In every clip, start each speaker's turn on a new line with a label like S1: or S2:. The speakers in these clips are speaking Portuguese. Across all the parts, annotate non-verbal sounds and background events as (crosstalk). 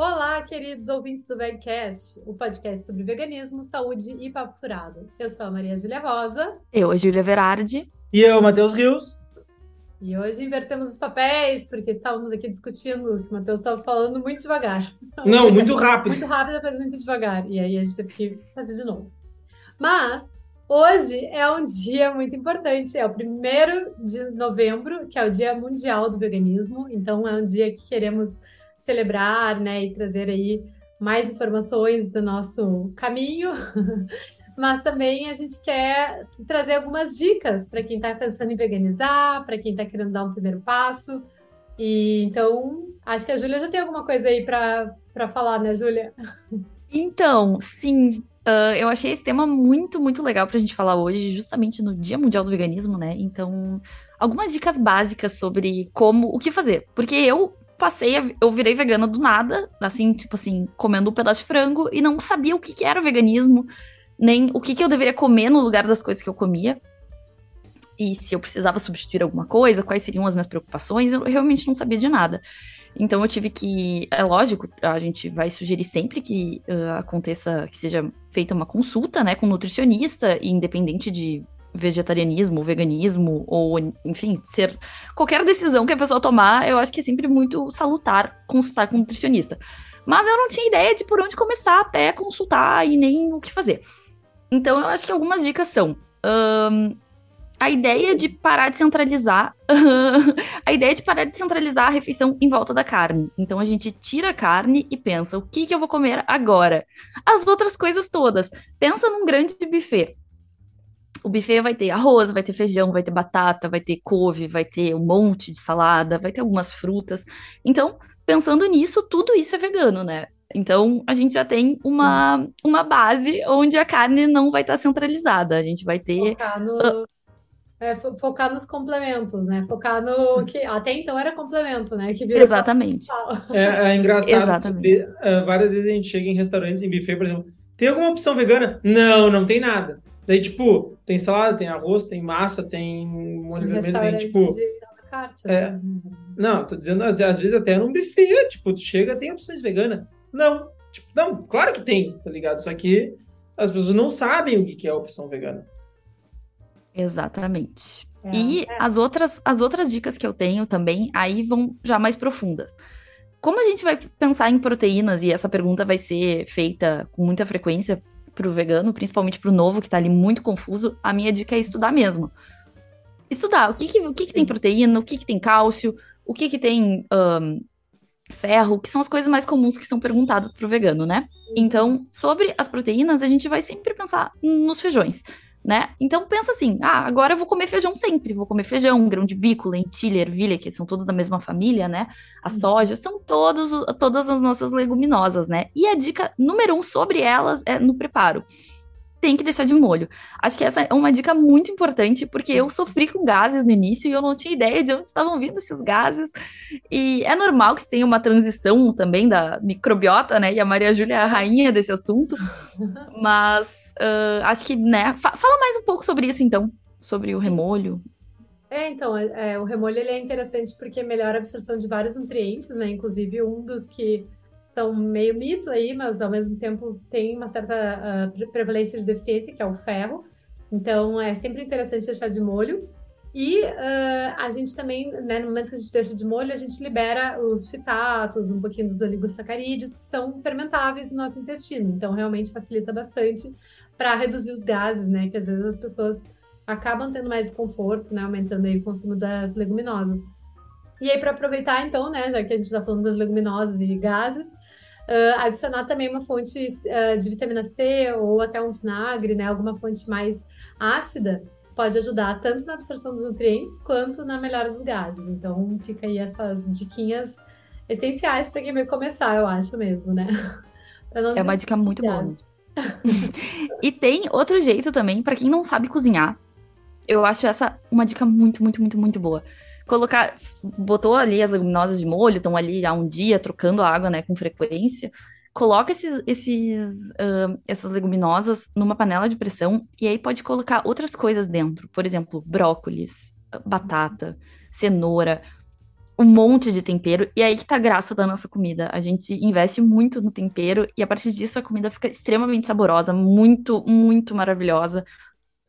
S1: Olá, queridos ouvintes do Vegcast, o podcast sobre veganismo, saúde e papo furado. Eu sou a Maria Júlia Rosa.
S2: Eu, a Júlia Verardi.
S3: E eu, Matheus Rios.
S1: E hoje invertemos os papéis, porque estávamos aqui discutindo que o Matheus estava falando muito devagar.
S3: Não, muito rápido.
S1: muito rápido, depois muito devagar. E aí a gente teve que fazer de novo. Mas hoje é um dia muito importante. É o primeiro de novembro, que é o Dia Mundial do Veganismo. Então é um dia que queremos celebrar, né, e trazer aí mais informações do nosso caminho. (laughs) Mas também a gente quer trazer algumas dicas para quem está pensando em veganizar, para quem está querendo dar um primeiro passo. E então, acho que a Júlia já tem alguma coisa aí para falar, né, Júlia?
S2: Então, sim, Uh, eu achei esse tema muito, muito legal pra gente falar hoje, justamente no Dia Mundial do Veganismo, né? Então, algumas dicas básicas sobre como, o que fazer. Porque eu passei, a, eu virei vegana do nada, assim, tipo assim, comendo um pedaço de frango e não sabia o que, que era veganismo, nem o que, que eu deveria comer no lugar das coisas que eu comia. E se eu precisava substituir alguma coisa, quais seriam as minhas preocupações, eu realmente não sabia de nada. Então eu tive que. É lógico, a gente vai sugerir sempre que uh, aconteça, que seja feita uma consulta, né, com um nutricionista, independente de vegetarianismo, veganismo, ou, enfim, ser qualquer decisão que a pessoa tomar, eu acho que é sempre muito salutar consultar com um nutricionista. Mas eu não tinha ideia de por onde começar até consultar e nem o que fazer. Então eu acho que algumas dicas são. Um, a ideia de parar de centralizar (laughs) a ideia de parar de centralizar a refeição em volta da carne. Então a gente tira a carne e pensa o que, que eu vou comer agora. As outras coisas todas. Pensa num grande buffet. O buffet vai ter arroz, vai ter feijão, vai ter batata, vai ter couve, vai ter um monte de salada, vai ter algumas frutas. Então, pensando nisso, tudo isso é vegano, né? Então, a gente já tem uma, uma base onde a carne não vai estar centralizada. A gente vai ter.
S1: Focar, no... é, focar nos complementos, né? Focar no que até então era complemento, né? Que
S2: virou Exatamente.
S3: É, é engraçado. Exatamente. É, várias vezes a gente chega em restaurantes, em buffet, por exemplo. Tem alguma opção vegana? Não, não tem nada. Daí, tipo, tem salada, tem arroz, tem massa, tem molho um vermelho, tem tipo. De... Carte, é, assim. Não, tô dizendo, às, às vezes até num buffet, tipo, tu chega, tem opções veganas. Não, tipo, não, claro que tem, tá ligado? Só que as pessoas não sabem o que é a opção vegana.
S2: Exatamente. É, e é. As, outras, as outras dicas que eu tenho também, aí vão já mais profundas. Como a gente vai pensar em proteínas, e essa pergunta vai ser feita com muita frequência pro vegano, principalmente pro novo, que tá ali muito confuso, a minha dica é estudar mesmo. Estudar o que, que, o que, que tem proteína, o que, que tem cálcio, o que, que tem um, ferro, que são as coisas mais comuns que são perguntadas pro vegano, né? Então, sobre as proteínas, a gente vai sempre pensar nos feijões né? Então pensa assim, ah, agora eu vou comer feijão sempre, vou comer feijão, grão de bico, lentilha, ervilha, que são todos da mesma família, né? A uhum. soja, são todos, todas as nossas leguminosas, né? E a dica número um sobre elas é no preparo tem que deixar de molho. Acho que essa é uma dica muito importante, porque eu sofri com gases no início e eu não tinha ideia de onde estavam vindo esses gases. E é normal que você tenha uma transição também da microbiota, né? E a Maria Júlia é a rainha desse assunto. (laughs) Mas uh, acho que, né? Fa fala mais um pouco sobre isso, então, sobre o remolho.
S1: É, então, é, é, o remolho ele é interessante porque melhora a absorção de vários nutrientes, né? Inclusive um dos que são meio mito aí, mas ao mesmo tempo tem uma certa uh, prevalência de deficiência, que é o ferro. Então é sempre interessante deixar de molho. E uh, a gente também, né, no momento que a gente deixa de molho, a gente libera os fitatos, um pouquinho dos oligosacarídeos, que são fermentáveis no nosso intestino. Então realmente facilita bastante para reduzir os gases, né? Que às vezes as pessoas acabam tendo mais conforto, né? Aumentando aí o consumo das leguminosas. E aí, para aproveitar, então, né, já que a gente está falando das leguminosas e gases, uh, adicionar também uma fonte uh, de vitamina C ou até um vinagre, né, alguma fonte mais ácida, pode ajudar tanto na absorção dos nutrientes quanto na melhora dos gases. Então, fica aí essas diquinhas essenciais para quem vai começar, eu acho mesmo, né? (laughs)
S2: é uma dica muito boa mesmo. (laughs) e tem outro jeito também, para quem não sabe cozinhar. Eu acho essa uma dica muito, muito, muito, muito boa colocar, botou ali as leguminosas de molho, estão ali há um dia trocando a água, né, com frequência. Coloca esses, esses, uh, essas leguminosas numa panela de pressão e aí pode colocar outras coisas dentro. Por exemplo, brócolis, batata, cenoura. um monte de tempero, e aí que tá a graça da nossa comida. A gente investe muito no tempero, e a partir disso a comida fica extremamente saborosa, muito, muito maravilhosa.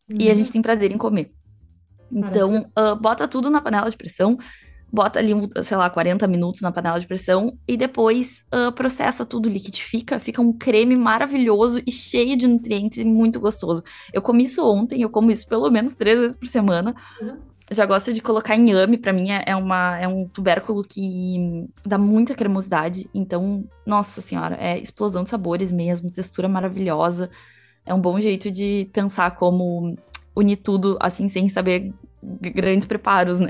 S2: E a gente uhum. tem prazer em comer. Então, uh, bota tudo na panela de pressão, bota ali, sei lá, 40 minutos na panela de pressão e depois uh, processa tudo, liquidifica, fica um creme maravilhoso e cheio de nutrientes e muito gostoso. Eu comi isso ontem, eu como isso pelo menos três vezes por semana. Uhum. Já gosto de colocar inhame, para mim é, é, uma, é um tubérculo que dá muita cremosidade. Então, nossa senhora, é explosão de sabores mesmo, textura maravilhosa. É um bom jeito de pensar como unir tudo assim, sem saber grandes preparos, né?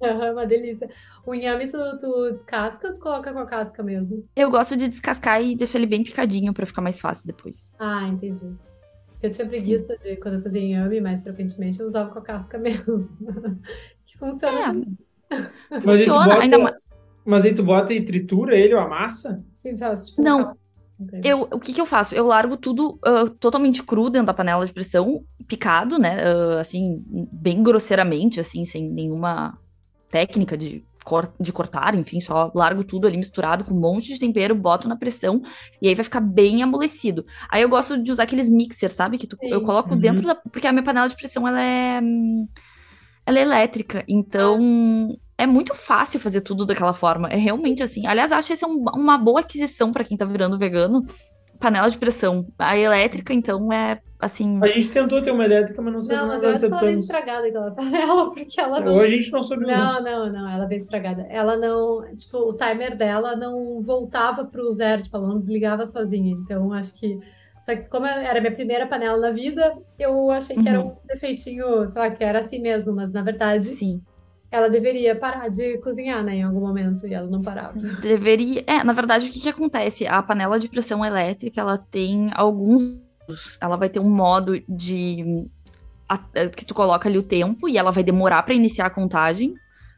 S1: Uhum, uma delícia. O inhame tu, tu descasca ou tu coloca com a casca mesmo?
S2: Eu gosto de descascar e deixar ele bem picadinho para ficar mais fácil depois.
S1: Ah, entendi. Eu tinha preguiça Sim. de quando eu fazia inhame, mais frequentemente eu usava com a casca (laughs) mesmo. que funciona.
S2: É. Funciona, bota, ainda mais.
S3: Mas aí tu bota e tritura ele ou amassa?
S1: Sim, faz tipo.
S2: Não. Eu, o que que eu faço? Eu largo tudo uh, totalmente cru dentro da panela de pressão, picado, né? Uh, assim, bem grosseiramente, assim, sem nenhuma técnica de, cor de cortar, enfim, só largo tudo ali misturado com um monte de tempero, boto na pressão e aí vai ficar bem amolecido. Aí eu gosto de usar aqueles mixers, sabe? Que tu, eu coloco uhum. dentro da. Porque a minha panela de pressão ela é. Ela é elétrica, então é muito fácil fazer tudo daquela forma. É realmente assim. Aliás, acho que essa é um, uma boa aquisição para quem tá virando vegano panela de pressão. A elétrica, então, é assim.
S3: A gente tentou ter uma elétrica, mas não sei
S1: Não, mas eu acho que ela veio estragada aquela (laughs) panela, porque ela
S3: não. Ou a gente não soube.
S1: Não, não, não, ela veio estragada. Ela não. Tipo, o timer dela não voltava pro zero, tipo, ela não desligava sozinha. Então, acho que. Só que, como era minha primeira panela na vida, eu achei que uhum. era um defeitinho, sei lá, que era assim mesmo, mas na verdade.
S2: Sim
S1: ela deveria parar de cozinhar, né, em algum momento, e ela não parava.
S2: Deveria. É, na verdade, o que, que acontece? A panela de pressão elétrica, ela tem alguns. Ela vai ter um modo de. A, é, que tu coloca ali o tempo e ela vai demorar para iniciar a contagem.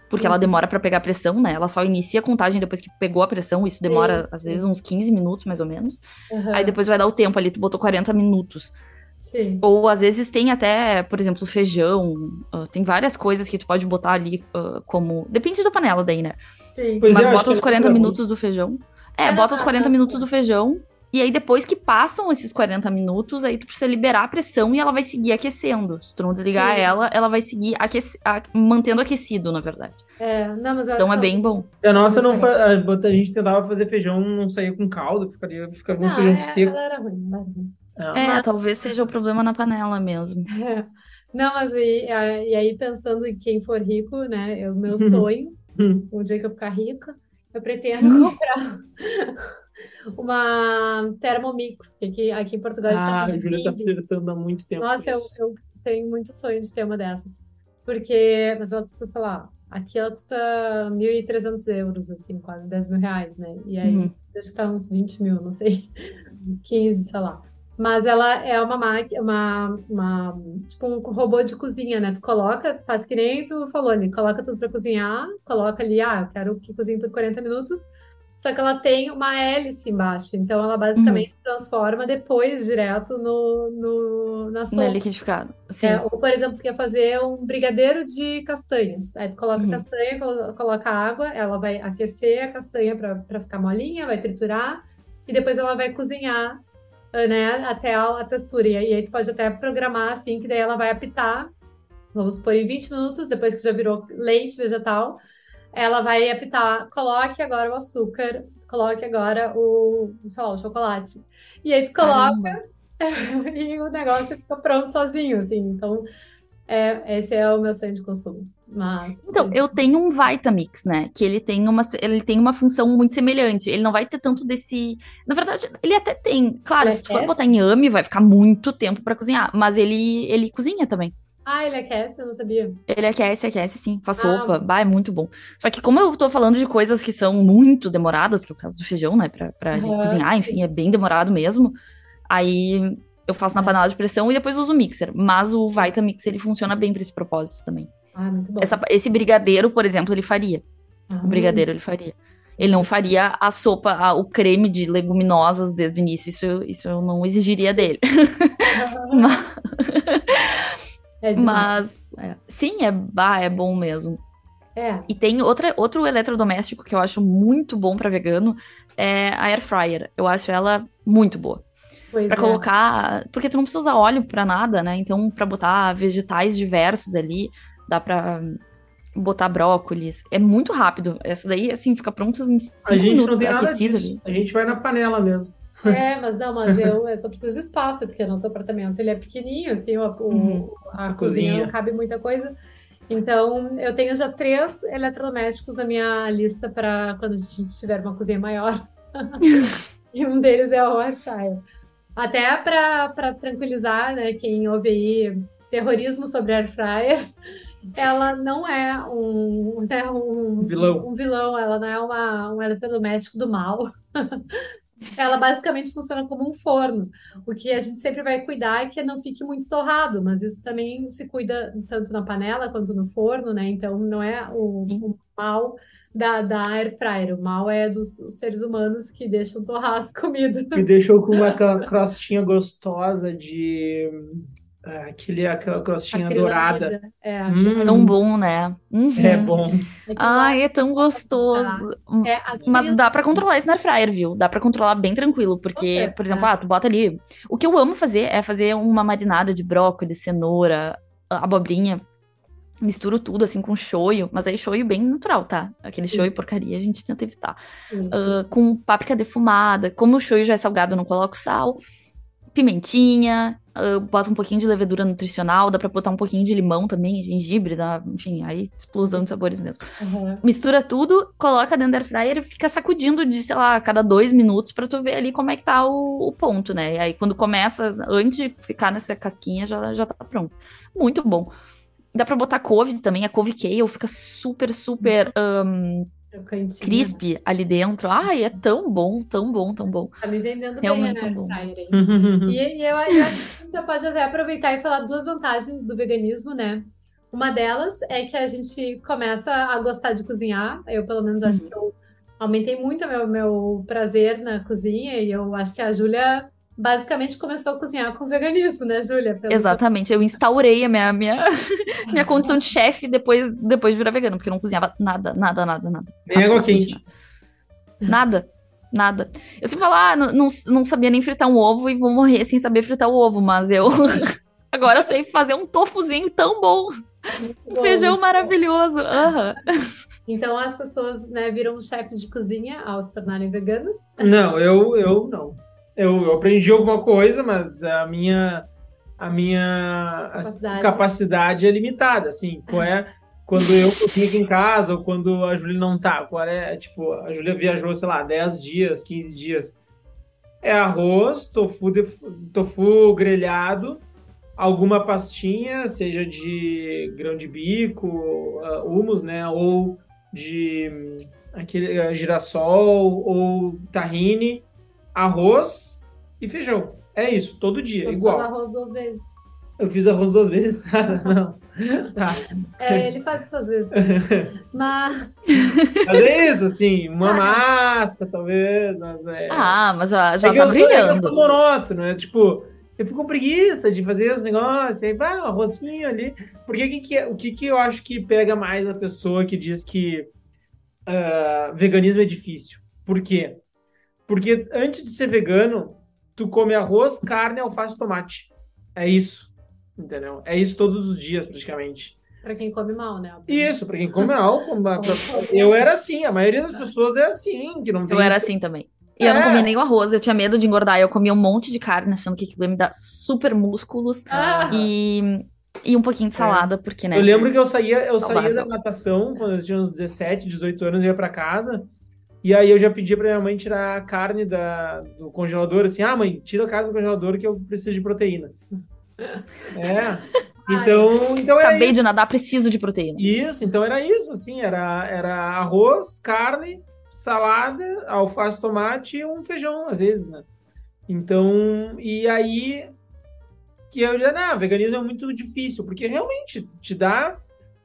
S2: Porque uhum. ela demora para pegar pressão, né? Ela só inicia a contagem depois que pegou a pressão. Isso demora, às vezes, uns 15 minutos, mais ou menos. Uhum. Aí depois vai dar o tempo ali, tu botou 40 minutos.
S1: Sim.
S2: Ou às vezes tem até, por exemplo, feijão. Uh, tem várias coisas que tu pode botar ali uh, como. Depende da panela daí, né?
S1: Sim.
S2: Mas é, bota os 40 minutos do feijão. É, é bota os 40 minutos do feijão. E aí, depois que passam esses 40 minutos, aí tu precisa liberar a pressão e ela vai seguir aquecendo. Se tu não desligar Sim. ela, ela vai seguir aqueci... mantendo aquecido, na verdade.
S1: É, não, mas eu
S2: Então
S1: é
S2: bem bom.
S3: A nossa não fa... a gente tentava fazer feijão, não saía com caldo, ficaria, ficava um feijão é, seco.
S1: Ela era ruim, ela era ruim.
S2: É, mas... talvez seja o problema na panela mesmo.
S1: É. (laughs) Não, mas e, e, aí pensando em quem for rico, né? O meu uhum. sonho, uhum. o dia que eu ficar rica, eu pretendo uhum. comprar (laughs) uma Thermomix, que aqui, aqui em Portugal ah, chama de
S3: a Júlia tá flertando há muito tempo.
S1: Nossa, eu, eu, tenho muito sonho de ter uma dessas. Porque, mas ela custa, sei lá, aqui ela custa 1.300 euros, assim, quase 10 mil reais, né? E aí, uhum. acho que tá uns 20 mil, não sei, (laughs) 15, sei lá. Mas ela é uma máquina, uma, uma, tipo um robô de cozinha, né? Tu coloca, faz que nem tu falou ali, coloca tudo para cozinhar, coloca ali, ah, eu quero que cozinhe por 40 minutos. Só que ela tem uma hélice embaixo, então ela basicamente uhum. transforma depois direto no, no na sopa.
S2: No liquidificado. Sim.
S1: É, ou, por exemplo, tu quer fazer um brigadeiro de castanhas. Aí tu coloca uhum. castanha, coloca água, ela vai aquecer a castanha para ficar molinha, vai triturar, e depois ela vai cozinhar né, até a, a textura. E aí tu pode até programar assim, que daí ela vai apitar, vamos supor, em 20 minutos, depois que já virou leite vegetal, ela vai apitar, coloque agora o açúcar, coloque agora o, sei lá, o chocolate. E aí tu coloca (laughs) e o negócio fica pronto sozinho, assim. Então, é, esse é o meu sonho de consumo. Mas.
S2: Então, eu tenho um Vitamix, né? Que ele tem uma, ele tem uma função muito semelhante. Ele não vai ter tanto desse. Na verdade, ele até tem. Claro, se tu for botar em AMI, vai ficar muito tempo para cozinhar. Mas ele, ele cozinha também.
S1: Ah, ele aquece? Eu não sabia.
S2: Ele aquece, aquece, sim. Faz ah. sopa. Bah, é muito bom. Só que como eu tô falando de coisas que são muito demoradas, que é o caso do feijão, né? Pra, pra uhum, cozinhar, sim. enfim, é bem demorado mesmo. Aí eu faço na panela de pressão e depois uso o mixer. Mas o Vitamix, ele funciona bem para esse propósito também.
S1: Ah, muito bom.
S2: Essa, esse brigadeiro, por exemplo, ele faria. Ah. O brigadeiro ele faria. Ele não faria a sopa, a, o creme de leguminosas desde o início. Isso, isso eu não exigiria dele. (laughs) Mas, é Mas é, sim, é, bah, é bom mesmo.
S1: É.
S2: E tem outra, outro eletrodoméstico que eu acho muito bom para vegano, é a air fryer. Eu acho ela muito boa. Pra é. colocar, porque tu não precisa usar óleo para nada, né? Então, para botar vegetais diversos ali, dá para botar brócolis. É muito rápido. Essa daí, assim, fica pronto em 5 minutos, é aquecido ali.
S3: A gente vai na panela mesmo.
S1: É, mas não, mas (laughs) eu, eu só preciso de espaço, porque nosso apartamento ele é pequenininho, assim, o, uhum. a, a, cozinha. cozinha não cabe muita coisa. Então, eu tenho já três eletrodomésticos na minha lista para quando a gente tiver uma cozinha maior. (laughs) e um deles é o air fryer. Até para tranquilizar, né, quem ouve aí terrorismo sobre air fryer, (laughs) ela não é um, né, um,
S3: vilão.
S1: um vilão, ela não é uma, um eletrodoméstico do mal. (laughs) ela basicamente funciona como um forno. O que a gente sempre vai cuidar é que não fique muito torrado, mas isso também se cuida tanto na panela quanto no forno, né? Então não é o, o mal da, da air fryer, o mal é dos seres humanos que deixam torrar as comidas.
S3: Que deixam com uma (laughs) crostinha gostosa de é, aquele, aquela crostinha dourada.
S1: É,
S2: hum, tão bom, né?
S3: Uhum. É bom.
S2: É Ai, é tão gostoso. É, aquele... Mas dá para controlar esse na fryer, viu? Dá para controlar bem tranquilo, porque, okay. por exemplo, é. ah, tu bota ali. O que eu amo fazer é fazer uma marinada de brócolis, cenoura, abobrinha. Misturo tudo assim com shoyu, mas aí shoyu bem natural, tá? Aquele Sim. shoyu porcaria a gente tenta evitar. Uh, com páprica defumada. Como o shoyu já é salgado, eu não coloco sal pimentinha, uh, bota um pouquinho de levedura nutricional, dá pra botar um pouquinho de limão também, gengibre, dá, enfim, aí explosão de sabores mesmo. Uhum. Mistura tudo, coloca dentro da air fryer e fica sacudindo de, sei lá, cada dois minutos pra tu ver ali como é que tá o, o, ponto, né? E aí quando começa, antes de ficar nessa casquinha, já, já tá pronto. Muito bom. Dá pra botar couve também, a couve kale fica super, super... Um, crisp ali dentro. Ai, é tão bom, tão bom, tão bom.
S1: Tá me vendendo Realmente bem, né? Bom. (laughs) e, e eu, eu acho que você pode até aproveitar e falar duas vantagens do veganismo, né? Uma delas é que a gente começa a gostar de cozinhar. Eu, pelo menos, acho uhum. que eu aumentei muito meu, meu prazer na cozinha e eu acho que a Júlia basicamente começou a cozinhar com veganismo, né, Júlia?
S2: Exatamente, eu instaurei a minha, minha, (laughs) minha condição de chefe depois, depois de virar vegano, porque eu não cozinhava nada, nada, nada, nada.
S3: Nem água quente.
S2: Nada. nada. Eu sempre falo, ah, não, não sabia nem fritar um ovo e vou morrer sem saber fritar o ovo, mas eu (laughs) agora eu sei fazer um tofuzinho tão bom. Um feijão maravilhoso. Uhum.
S1: Então as pessoas né, viram chefes de cozinha ao se tornarem veganos?
S3: Não, eu, eu não eu, aprendi alguma coisa, mas a minha a minha capacidade, capacidade é limitada, assim, qual é quando eu aqui em casa ou quando a Júlia não tá, qual é, tipo, a Júlia viajou, sei lá, 10 dias, 15 dias. É arroz, tofu, tofu grelhado, alguma pastinha, seja de grão de bico, uh, humus, né, ou de hum, aquele uh, girassol ou tahine, arroz e feijão. É isso, todo dia, Você igual.
S1: Faz arroz duas vezes.
S3: Eu fiz arroz duas vezes? (laughs) não.
S1: Tá. É, ele faz isso às vezes. (laughs) mas...
S3: Mas é isso, assim, uma ah, massa, talvez. Mas é...
S2: Ah, mas já, já é tá brilhando. Sou, é eu
S3: sou monótono, é tipo, eu fico com preguiça de fazer os negócios, aí vai, um arrozinho ali. Porque que que, é, o que, que eu acho que pega mais a pessoa que diz que uh, veganismo é difícil? Por quê? Porque antes de ser vegano, tu come arroz, carne, alface e tomate. É isso. Entendeu? É isso todos os dias, praticamente.
S1: Pra quem come mal, né?
S3: Isso, pra quem come mal. eu era assim, a maioria das pessoas é assim, que não tem...
S2: Eu era assim também. E é. eu não comia nem o arroz, eu tinha medo de engordar. Eu comia um monte de carne, achando que aquilo ia me dar super músculos. Ah. E, e um pouquinho de é. salada, é. porque, né?
S3: Eu lembro que eu saía, eu saía da natação, quando eu tinha uns 17, 18 anos, eu ia pra casa. E aí eu já pedi pra minha mãe tirar a carne da, do congelador, assim, ah, mãe, tira a carne do congelador que eu preciso de proteína. (laughs) É. Então, então era
S2: Acabei isso. de nadar, preciso de proteína.
S3: Isso, então era isso, assim, era, era arroz, carne, salada, alface, tomate e um feijão, às vezes, né? Então, e aí que eu já, não, veganismo é muito difícil, porque realmente te dá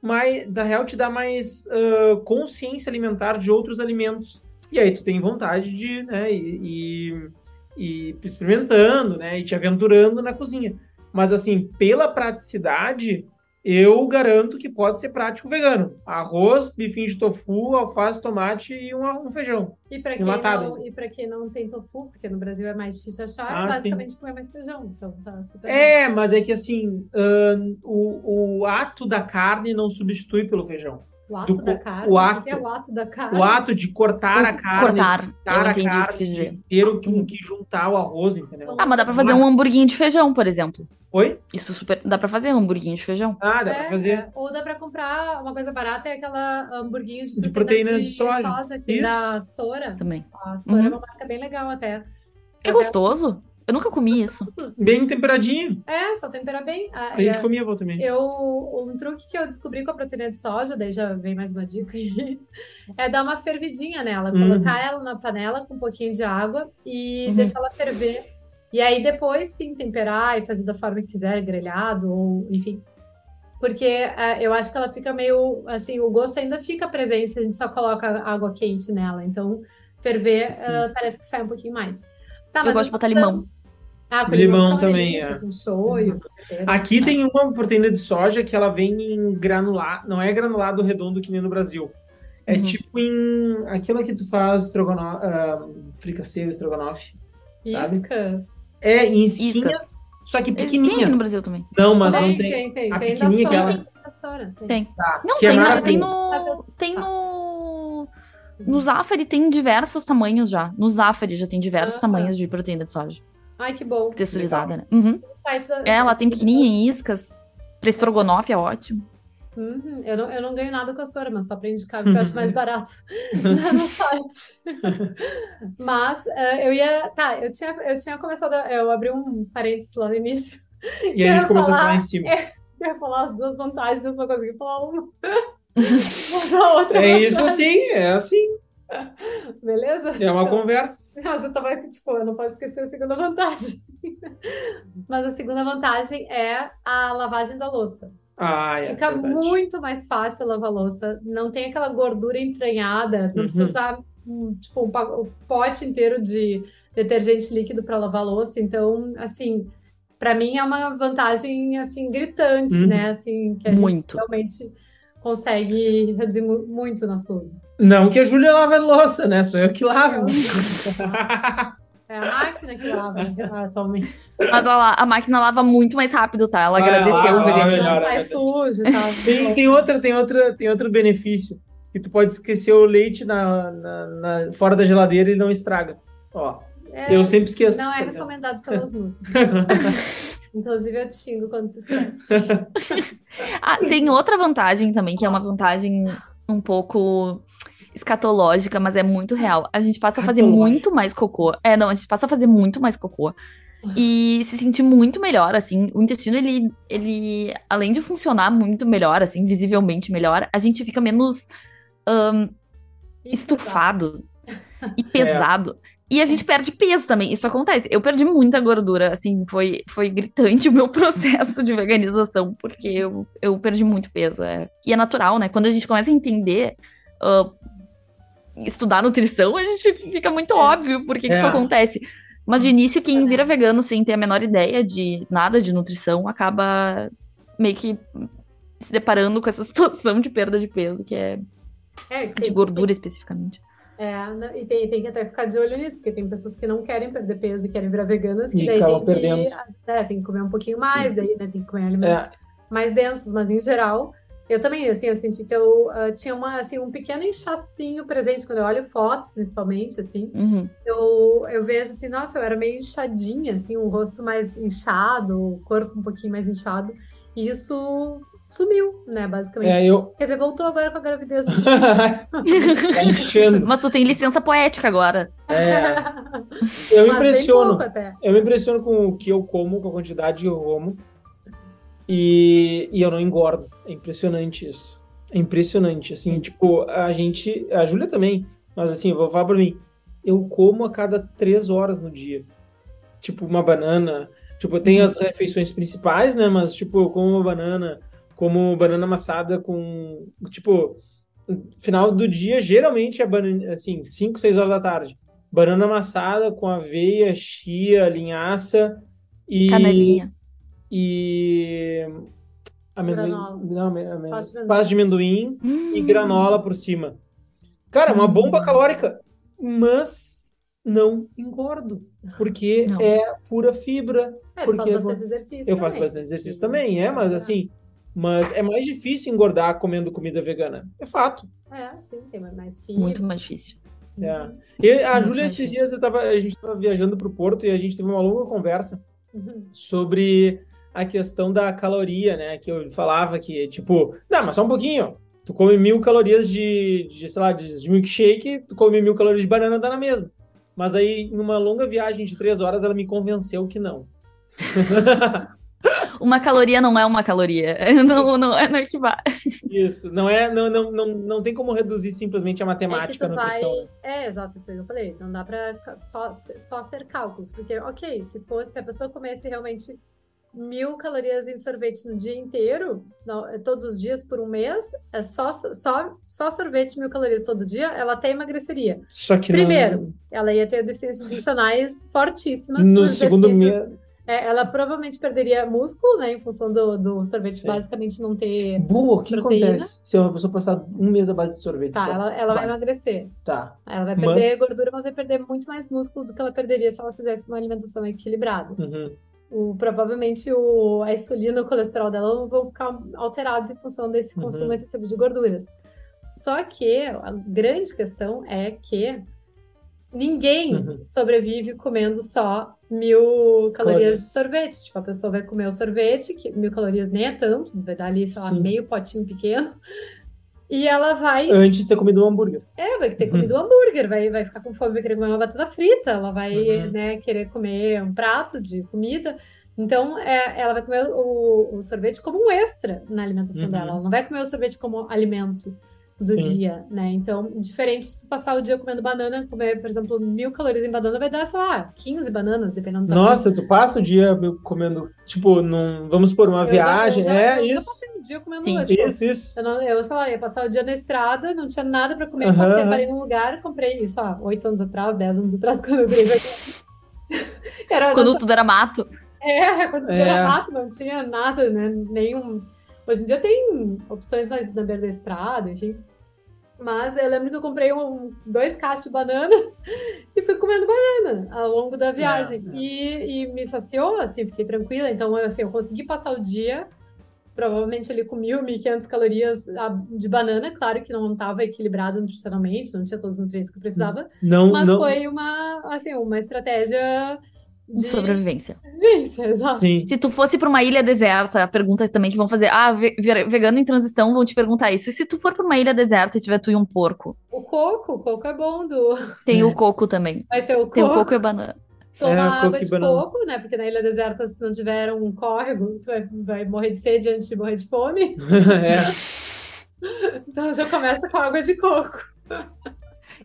S3: mais, da real te dá mais uh, consciência alimentar de outros alimentos. E aí tu tem vontade de, né, e, e, e experimentando, né, e te aventurando na cozinha. Mas assim, pela praticidade, eu garanto que pode ser prático vegano. Arroz, bifinho de tofu, alface, tomate e um, um feijão.
S1: E para quem, não, e quem não tem tofu, porque no Brasil é mais difícil achar, ah, é basicamente sim. comer mais feijão. Então tá super
S3: É, bom. mas é que assim, uh, o, o ato da carne não substitui pelo feijão.
S1: O ato do, da carne?
S3: O ato,
S1: é o ato da carne?
S3: O ato de cortar a carne.
S2: Cortar, cortar eu entendi carne, o que quis dizer.
S3: Ter o que, uhum. que juntar o arroz, entendeu?
S2: Ah, mas dá pra fazer um hamburguinho de feijão, por exemplo.
S3: Oi?
S2: Isso super. Dá pra fazer um hamburguinho de feijão?
S3: Ah, dá é, pra fazer. É.
S1: Ou dá pra comprar uma coisa barata, é aquela hamburguinho de,
S3: de proteína de, de soja.
S1: soja que da Sora.
S2: Também.
S1: A Sora uhum. é uma marca bem legal até.
S2: É gostoso? Eu nunca comi isso.
S3: Bem temperadinho.
S1: É, só tempera bem.
S3: A, a gente é, comia vou também.
S1: Eu, um truque que eu descobri com a proteína de soja, daí já vem mais uma dica aí, (laughs) é dar uma fervidinha nela. Uhum. Colocar ela na panela com um pouquinho de água e uhum. deixar ela ferver. E aí depois sim temperar e fazer da forma que quiser, grelhado ou enfim. Porque uh, eu acho que ela fica meio assim, o gosto ainda fica presente se a gente só coloca água quente nela. Então, ferver uh, parece que sai um pouquinho mais.
S2: Tá, eu gosto de botar limão.
S3: Ah, com limão, limão também,
S1: é. Com shoyu.
S3: Aqui ah. tem uma proteína de soja que ela vem em granulado, não é granulado redondo que nem no Brasil. É uhum. tipo em aquilo que tu faz estrogonofe, uh, fricassê, estrogonofe?
S1: Iscas.
S3: É, em esquinhas, Iscas. só que pequenininhas. Tem
S2: no Brasil também.
S3: Não, mas
S1: tem,
S3: não tem.
S1: Tem, tem.
S3: A
S1: tem
S3: pequenininha
S1: que
S3: ela...
S2: Tem. tem. Tá, não, tem, é tem no... Tem no... No Zafari tem diversos tamanhos já. No Zafari já tem diversos ah, tamanhos de proteína de soja.
S1: Ai, que bom.
S2: Texturizada, né? Uhum. É, ela tem pequenininha em iscas. Pra estrogonofe é ótimo.
S1: Uhum. Eu, não, eu não ganho nada com a Sora, mas só pra indicar, porque eu acho mais (laughs) barato (laughs) no site. mas uh, eu ia. Tá, eu tinha, eu tinha começado. A, eu abri um parênteses lá no início.
S3: E a gente começou falar, a falar em cima. (laughs)
S1: Eu ia falar as duas vantagens, eu só consegui falar uma. (laughs)
S3: outra é isso sim, é assim.
S1: Beleza?
S3: É uma então, conversa. (laughs)
S1: Mas eu tava, tipo, eu não posso esquecer a segunda vantagem. Mas a segunda vantagem é a lavagem da louça.
S3: Ah, é
S1: Fica
S3: verdade.
S1: muito mais fácil lavar louça. Não tem aquela gordura entranhada. Não uhum. precisa usar tipo, um pote inteiro de detergente líquido para lavar louça. Então, assim, para mim é uma vantagem assim gritante, uhum. né? Assim, que a muito. gente realmente consegue reduzir muito nosso uso.
S3: Não que a Júlia lave a louça, né? Sou eu que lavo. (laughs)
S1: É a máquina que lava atualmente.
S2: Mas olha lá, a máquina lava muito mais rápido, tá? Ela ah, agradeceu o veganismo.
S1: Sai sujo, tá?
S3: Tem, tem, outra, tem, outra, tem outro benefício. Que tu pode esquecer o leite na, na, na fora da geladeira e não estraga. Ó, é, eu sempre esqueço.
S1: Não é recomendado pelas (laughs) nutri. (laughs) Inclusive, eu te xingo quando tu esquece. (laughs)
S2: ah, tem outra vantagem também, que é uma vantagem um pouco escatológica, mas é muito real. A gente passa a fazer muito mais cocô. É, não, a gente passa a fazer muito mais cocô. E se sentir muito melhor, assim. O intestino, ele, ele, além de funcionar muito melhor, assim, visivelmente melhor, a gente fica menos um, estufado (laughs) e pesado. É. E a gente perde peso também, isso acontece. Eu perdi muita gordura, assim, foi, foi gritante (laughs) o meu processo de veganização, porque eu, eu perdi muito peso. É. E é natural, né? Quando a gente começa a entender, uh, estudar nutrição, a gente fica muito é. óbvio por que, é. isso acontece. Mas de início, quem vira vegano sem ter a menor ideia de nada de nutrição acaba meio que se deparando com essa (laughs) situação de perda de peso, que é, é de gordura especificamente.
S1: É, e tem, tem que até ficar de olho nisso, porque tem pessoas que não querem perder peso e querem virar veganas,
S3: que
S1: e
S3: daí tem perdendo.
S1: que, é, tem que comer um pouquinho mais, Sim. daí, né, tem que comer alimentos é. mais densos, mas em geral, eu também, assim, eu senti que eu uh, tinha uma, assim, um pequeno inchacinho presente, quando eu olho fotos, principalmente, assim,
S2: uhum.
S1: eu, eu vejo, assim, nossa, eu era meio inchadinha, assim, um rosto mais inchado, o corpo um pouquinho mais inchado, e isso sumiu, né, basicamente.
S3: É, eu...
S1: Quer dizer, voltou agora com a gravidez. (laughs)
S3: tá
S2: Mas tu tem licença poética agora.
S3: É. (laughs) Eu me impressiono. Eu me impressiono com o que eu como, com a quantidade que eu como. E, e eu não engordo. É impressionante isso. É impressionante, assim, tipo, a gente, a Júlia também, mas assim, eu vou falar pra mim, eu como a cada três horas no dia. Tipo, uma banana, tipo, eu tenho as refeições principais, né, mas tipo, eu como uma banana, como banana amassada com, tipo, final do dia, geralmente é banana, assim, 5, 6 horas da tarde. Banana amassada com aveia, chia, linhaça e...
S2: Canelinha.
S3: E... amendoim, não, amendoim, pasta de amendoim hum. e granola por cima. Cara, é uma hum. bomba calórica, mas não engordo, porque não. é pura fibra.
S1: É,
S3: porque
S1: faz bastante exercício
S3: Eu faço bastante exercício também, é, mas assim, mas é mais difícil engordar comendo comida vegana. É fato.
S1: É, sim, tem mais fibra.
S2: Muito mais difícil.
S3: É. E a Júlia, esses dias eu tava, a gente estava viajando para o Porto e a gente teve uma longa conversa uhum. sobre a questão da caloria, né? Que eu falava que, tipo, não, mas só um pouquinho. Tu come mil calorias de, de sei lá, de, de milkshake, tu come mil calorias de banana, dá na mesma. Mas aí, numa longa viagem de três horas, ela me convenceu que não. (laughs)
S2: uma caloria não é uma caloria. (laughs) Não, não, é, não equivale.
S3: Isso, não é, não, não, não, não tem como reduzir simplesmente a matemática é
S1: na nutrição. Vai... É, exato, foi o que eu falei. Não dá pra só, só ser cálculos, porque, ok, se fosse, se a pessoa comesse realmente mil calorias em sorvete no dia inteiro, não, é todos os dias por um mês, é só, só, só sorvete mil calorias todo dia, ela até emagreceria.
S3: Só que
S1: Primeiro, não... ela ia ter deficiências nutricionais fortíssimas.
S3: No segundo mês.
S1: É, ela provavelmente perderia músculo, né? Em função do, do sorvete Sim. basicamente não ter.
S3: Boa, o que proteína. acontece se uma pessoa passar um mês à base de sorvete?
S1: Tá, ela, ela vai. emagrecer.
S3: Tá.
S1: Ela vai perder mas... gordura, mas vai perder muito mais músculo do que ela perderia se ela fizesse uma alimentação equilibrada.
S3: Uhum
S1: o, provavelmente o, a insulina e o colesterol dela vão ficar alterados em função desse uhum. consumo uhum. excessivo de gorduras. Só que a grande questão é que ninguém uhum. sobrevive comendo só mil calorias de sorvete. Tipo, a pessoa vai comer o sorvete, que mil calorias nem é tanto, vai dar ali, sei lá, Sim. meio potinho pequeno. E ela vai.
S3: Antes de ter comido um hambúrguer.
S1: É, vai ter comido um hambúrguer, vai, vai ficar com fome, vai querer comer uma batata frita, ela vai uhum. né, querer comer um prato de comida. Então, é, ela vai comer o, o, sorvete como um extra na alimentação uhum. dela. Ela não vai comer o sorvete como alimento do Sim. dia, né? Então, diferente se tu passar o dia comendo banana, comer, por exemplo, mil calorias em banana, vai dar, sei lá, 15 bananas, dependendo
S3: da Nossa, tu passa o dia comendo, tipo, num, vamos por uma eu viagem, já,
S1: é
S3: eu
S1: isso.
S3: Já
S1: passei o dia comendo
S3: Sim, tipo, isso, isso.
S1: Eu, não, eu, sei lá, ia passar o dia na estrada, não tinha nada pra comer, uhum. passei, parei num lugar, comprei isso, ó, 8 anos atrás, 10 anos atrás, (laughs) quando eu virei
S2: era, Quando tudo era mato.
S1: É, quando tudo é. era mato, não tinha nada, né, nenhum... Hoje em dia tem opções na, na beira da estrada, enfim. Mas eu lembro que eu comprei um, dois cachos de banana (laughs) e fui comendo banana ao longo da viagem. É, é. E, e, me saciou, assim, fiquei tranquila. Então, assim, eu consegui passar o dia, provavelmente ali com 1.000, 1.500 calorias de banana. Claro que não estava equilibrado nutricionalmente, não tinha todos os nutrientes que eu precisava.
S3: Não,
S1: mas foi uma, assim, uma estratégia
S2: de sobrevivência.
S1: Sobrevivência, exato.
S3: Sim.
S2: Se tu fosse para uma ilha deserta, a pergunta também que vão fazer, ah, vegano em transição, vão te perguntar isso. E se tu for para uma ilha deserta e tiver tu e um porco?
S1: O coco, o coco é bom do.
S2: Tem o coco também.
S1: Vai ter o coco.
S2: Tem o coco e a banana.
S1: Tomar é, água de coco, né? Porque na ilha deserta, se não tiver um córrego, tu vai, vai morrer de sede antes de morrer de fome. (laughs) (laughs)
S3: é.
S1: Então já começa com água de coco.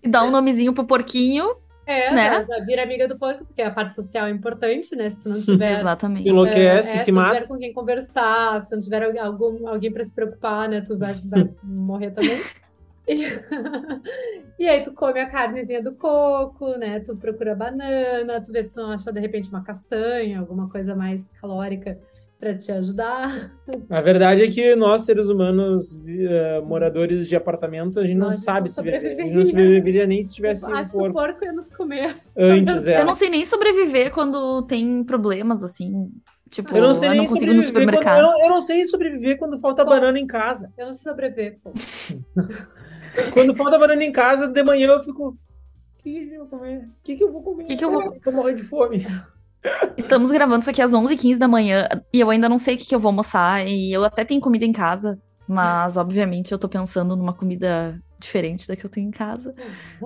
S2: E dá um nomezinho pro porquinho
S1: é, né? já, já vira amiga do porco, porque a parte social é importante, né? Se tu não tiver. (laughs)
S2: Exatamente.
S3: Enlouquece,
S1: é,
S3: se, se mata.
S1: não tiver com quem conversar, se tu não tiver algum, alguém para se preocupar, né? Tu vai, vai morrer também. (laughs) E... (laughs) e aí tu come a carnezinha do coco, né? Tu procura banana, tu vê se tu não acha de repente uma castanha, alguma coisa mais calórica para te ajudar.
S3: A verdade é que nós, seres humanos, uh, moradores de apartamento, a gente não sabe se a gente não sobreviveria nem se tivesse
S1: Eu acho um porco. que o porco ia nos comer.
S3: Antes, é.
S2: Eu não sei nem sobreviver quando tem problemas, assim. Tipo, eu não, sei eu nem não consigo no supermercado.
S3: Quando, eu, não, eu, não, sei sobreviver quando falta pô, banana em casa.
S1: Eu não sei sobreviver, pô. (laughs)
S3: quando falta banana em casa, de manhã eu fico... O que, que eu vou comer? O que, que eu vou comer?
S2: O que, que eu vou... Eu
S3: vou morrer de fome.
S2: Estamos gravando isso aqui às 11h15 da manhã e eu ainda não sei o que, que eu vou almoçar. E eu até tenho comida em casa, mas obviamente eu tô pensando numa comida diferente da que eu tenho em casa.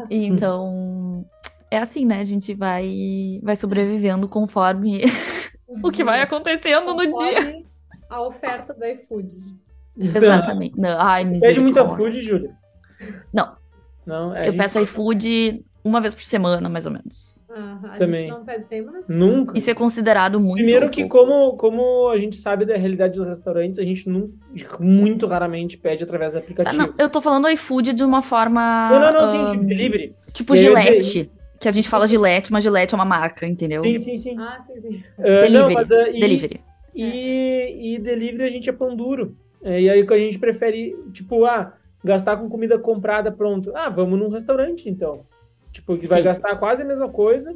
S2: E, (laughs) então, é assim, né? A gente vai, vai sobrevivendo conforme o, (laughs) o que vai acontecendo no dia.
S1: A oferta do iFood.
S2: Exatamente. Não, ai,
S3: Pede muita food, Júlia?
S2: Não.
S3: Não,
S2: é eu peço iFood uma vez por semana, mais ou menos.
S1: a Também. gente não pede tempo, mas
S3: Nunca.
S2: Isso é considerado muito.
S3: Primeiro que, como, como a gente sabe da realidade dos restaurantes, a gente não, muito raramente pede através do aplicativo.
S2: Ah, não, eu tô falando iFood de uma forma.
S3: Não, não, não, sim, tipo, delivery.
S2: Tipo Gillette. Que a gente fala Gillette, mas Gillette é uma marca, entendeu?
S3: Sim, sim, sim.
S1: Ah, sim, sim.
S2: Uh, delivery. Não, mas, uh, e... Delivery.
S3: E, e delivery a gente é pão duro. É, e aí que a gente prefere, tipo, ah, gastar com comida comprada pronto. Ah, vamos num restaurante, então. Tipo, que vai gastar quase a mesma coisa,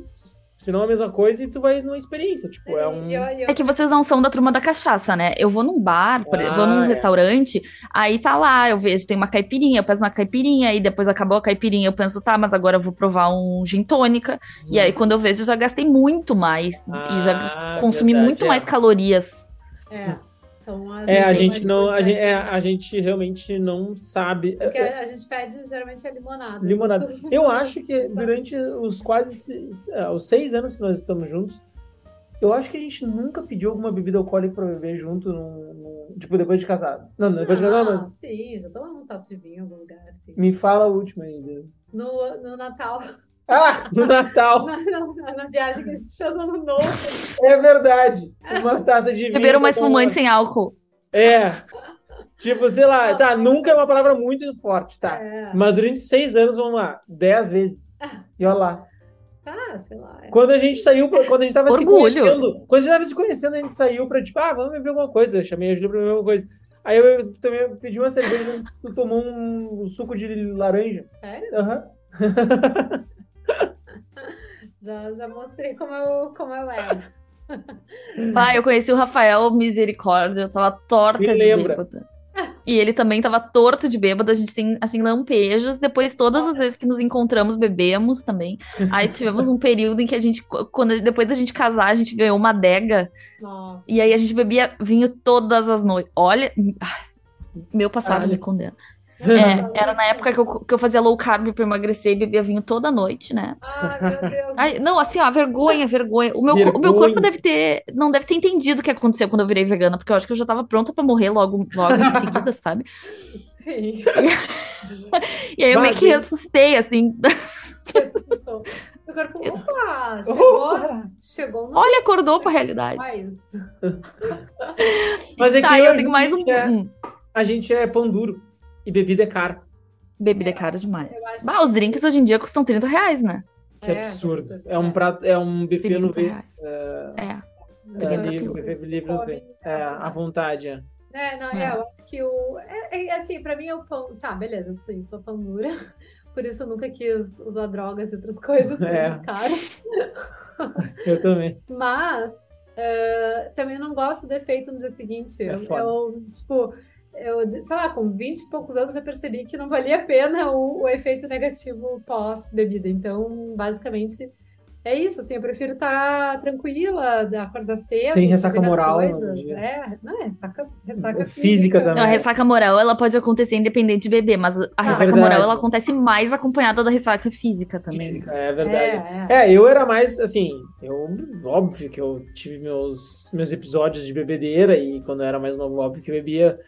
S3: se não a mesma coisa, e tu vai numa experiência. Tipo, é um.
S2: É que vocês não são da turma da cachaça, né? Eu vou num bar, ah, vou num é. restaurante, aí tá lá, eu vejo, tem uma caipirinha, eu peço uma caipirinha, e depois acabou a caipirinha, eu penso, tá, mas agora eu vou provar um gin tônica. Hum. E aí, quando eu vejo, eu já gastei muito mais. Ah, e já ah, consumi verdade, muito é. mais calorias.
S1: É.
S3: Então, é, a gente não, a gente, é, a gente realmente não sabe.
S1: Porque a, a gente pede geralmente a limonada.
S3: Limonada. Isso. Eu (laughs) acho que durante os quase é, os seis anos que nós estamos juntos, eu acho que a gente nunca pediu alguma bebida alcoólica para beber junto, tipo, depois de casado. Não, depois
S1: ah,
S3: de casado,
S1: não. Sim, já tomamos um taça de vinho em algum lugar, assim.
S3: Me fala a última ainda.
S1: No, no Natal.
S3: Ah, no Natal. (laughs)
S1: na, na, na, viagem que a gente fez ano novo.
S3: É verdade. Uma taça de vinho.
S2: Beberam uma espumante sem álcool.
S3: É. Tipo, sei lá, tá, nunca é uma palavra muito forte, tá? É. Mas durante seis anos, vamos lá, dez vezes. E olha lá.
S1: Ah, sei lá. É.
S3: Quando a gente saiu, quando a gente tava Orgulho. se conhecendo, quando a gente tava se conhecendo, a gente saiu pra, tipo, ah, vamos beber alguma coisa. Eu chamei a Julia pra beber alguma coisa. Aí eu também pedi uma cerveja, tu tomou um, um suco de laranja.
S1: Sério?
S3: Aham. Uhum. (laughs)
S1: Já, já mostrei como eu, como eu era. (laughs)
S2: Pai, eu conheci o Rafael Misericórdia, eu tava torta Me de lembra. bêbada. E ele também tava torto de bêbado, a gente tem, assim, lampejos. Depois, todas as vezes que nos encontramos, bebemos também. Aí tivemos um período em que a gente, quando, depois da gente casar, a gente ganhou uma adega. Nossa. E aí a gente bebia vinho todas as noites. Olha, meu passado me condena. É, era na época que eu, que eu fazia low carb pra emagrecer e bebia vinho toda noite,
S1: né? Ai, meu Deus.
S2: Ai, não, assim, ó, vergonha, vergonha. O meu, vergonha. o meu corpo deve ter, não deve ter entendido o que aconteceu quando eu virei vegana, porque eu acho que eu já tava pronta pra morrer logo, logo em seguida, sabe?
S1: Sim.
S2: E, aí eu meio que ressuscitei, assim.
S1: Ressuscitou. O corpo, opa, chegou, chegou no...
S2: Olha, acordou pra realidade.
S3: Mas é que
S2: tá, eu tenho mais um... É,
S3: a gente é pão duro. E bebida é caro.
S2: Bebida é caro demais. Bah, os drinks hoje em dia custam 30 reais, né?
S3: Que é, absurdo. É, um prato, é um buffet no
S2: V. É. é.
S3: É, livre, livre no V. É, à vontade,
S1: é. É, não, é. eu acho que o. É, é, assim, pra mim é o pão. Tá, beleza, sim, sou pão dura. (laughs) Por isso eu nunca quis usar drogas e outras coisas, (laughs) é muito caro. (laughs)
S3: Eu também.
S1: Mas uh, também não gosto do efeito no dia seguinte. É eu, eu, tipo, eu, sei lá, com 20 e poucos anos já percebi que não valia a pena o, o efeito negativo pós-bebida. Então, basicamente, é isso, assim, eu prefiro estar tá tranquila, acordar cedo.
S3: Sem ressaca moral.
S1: É, não, é ressaca, ressaca
S3: física, física também.
S2: Não, a ressaca moral, ela pode acontecer independente de beber, mas a ah, ressaca verdade. moral, ela acontece mais acompanhada da ressaca física também.
S3: Física, é verdade. É, é. é, eu era mais, assim, eu, óbvio que eu tive meus, meus episódios de bebedeira e quando eu era mais novo, óbvio que eu bebia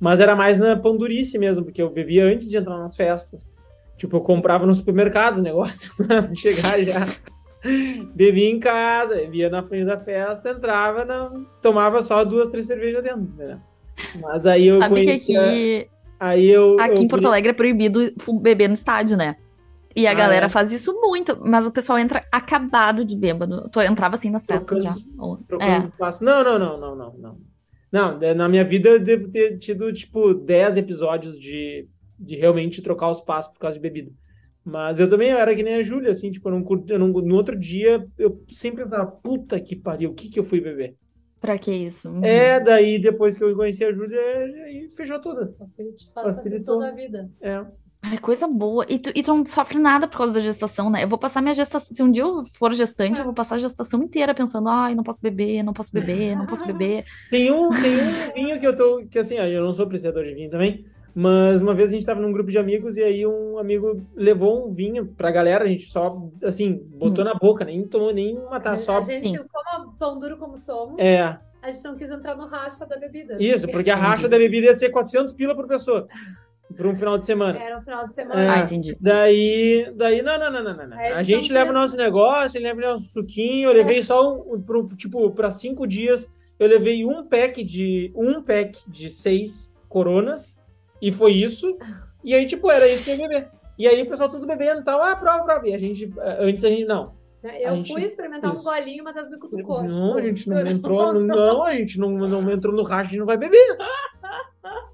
S3: mas era mais na pandurice mesmo, porque eu bebia antes de entrar nas festas. Tipo, eu comprava no supermercado o negócio (laughs) pra chegar já. Bebia em casa, bebia na frente da festa, entrava, não, tomava só duas, três cervejas dentro, né? Mas aí eu
S2: Sabe conhecia... que aqui,
S3: aí eu,
S2: aqui
S3: eu...
S2: em Porto Alegre é proibido beber no estádio, né? E a ah, galera é? faz isso muito, mas o pessoal entra acabado de bêbado. Tu entrava assim nas festas trocando, já.
S3: Trocando é. Não, não, não, não, não, não. Não, na minha vida eu devo ter tido, tipo, 10 episódios de, de realmente trocar os passos por causa de bebida. Mas eu também era que nem a Júlia, assim, tipo, eu não, eu não, no outro dia eu sempre pensava, puta que pariu, o que que eu fui beber?
S2: Pra que isso?
S3: Uhum. É, daí depois que eu conheci a Júlia, aí fechou todas.
S1: Facilitou, Facilitou toda a vida.
S3: É.
S2: Ai, coisa boa. E tu, e tu não sofre nada por causa da gestação, né? Eu vou passar minha gestação. Se um dia eu for gestante, eu vou passar a gestação inteira pensando, ai, não posso beber, não posso beber, não posso beber.
S3: Tem um, tem um vinho que eu tô. Que assim, eu não sou apreciador de vinho também. Mas uma vez a gente tava num grupo de amigos e aí um amigo levou um vinho pra galera, a gente só, assim, botou hum. na boca, nem tomou nem uma taça
S1: só. A gente, Sim. como pão duro como somos,
S3: é.
S1: a gente não quis entrar no racha da bebida.
S3: Isso, porque a racha da bebida ia ser 400 pila por pessoa. Para um final de semana.
S1: Era um final de semana.
S2: É, ah, entendi.
S3: Daí, daí não, não, não, não, não. A, a gente leva o nosso negócio, ele leva o nosso suquinho. Eu levei é. só um, pro, tipo, para cinco dias. Eu levei um pack de um pack de seis coronas e foi isso. E aí, tipo, era isso que eu ia beber. E aí o pessoal tudo bebendo e tal. Ah, prova, prova. E a gente, antes a gente, não.
S1: Né, eu fui gente... experimentar Isso. um golinho, mas das me cutucou.
S3: Não, tipo... a gente não (laughs) entrou, não, a gente não, não entrou no racha, a gente não vai beber. (laughs)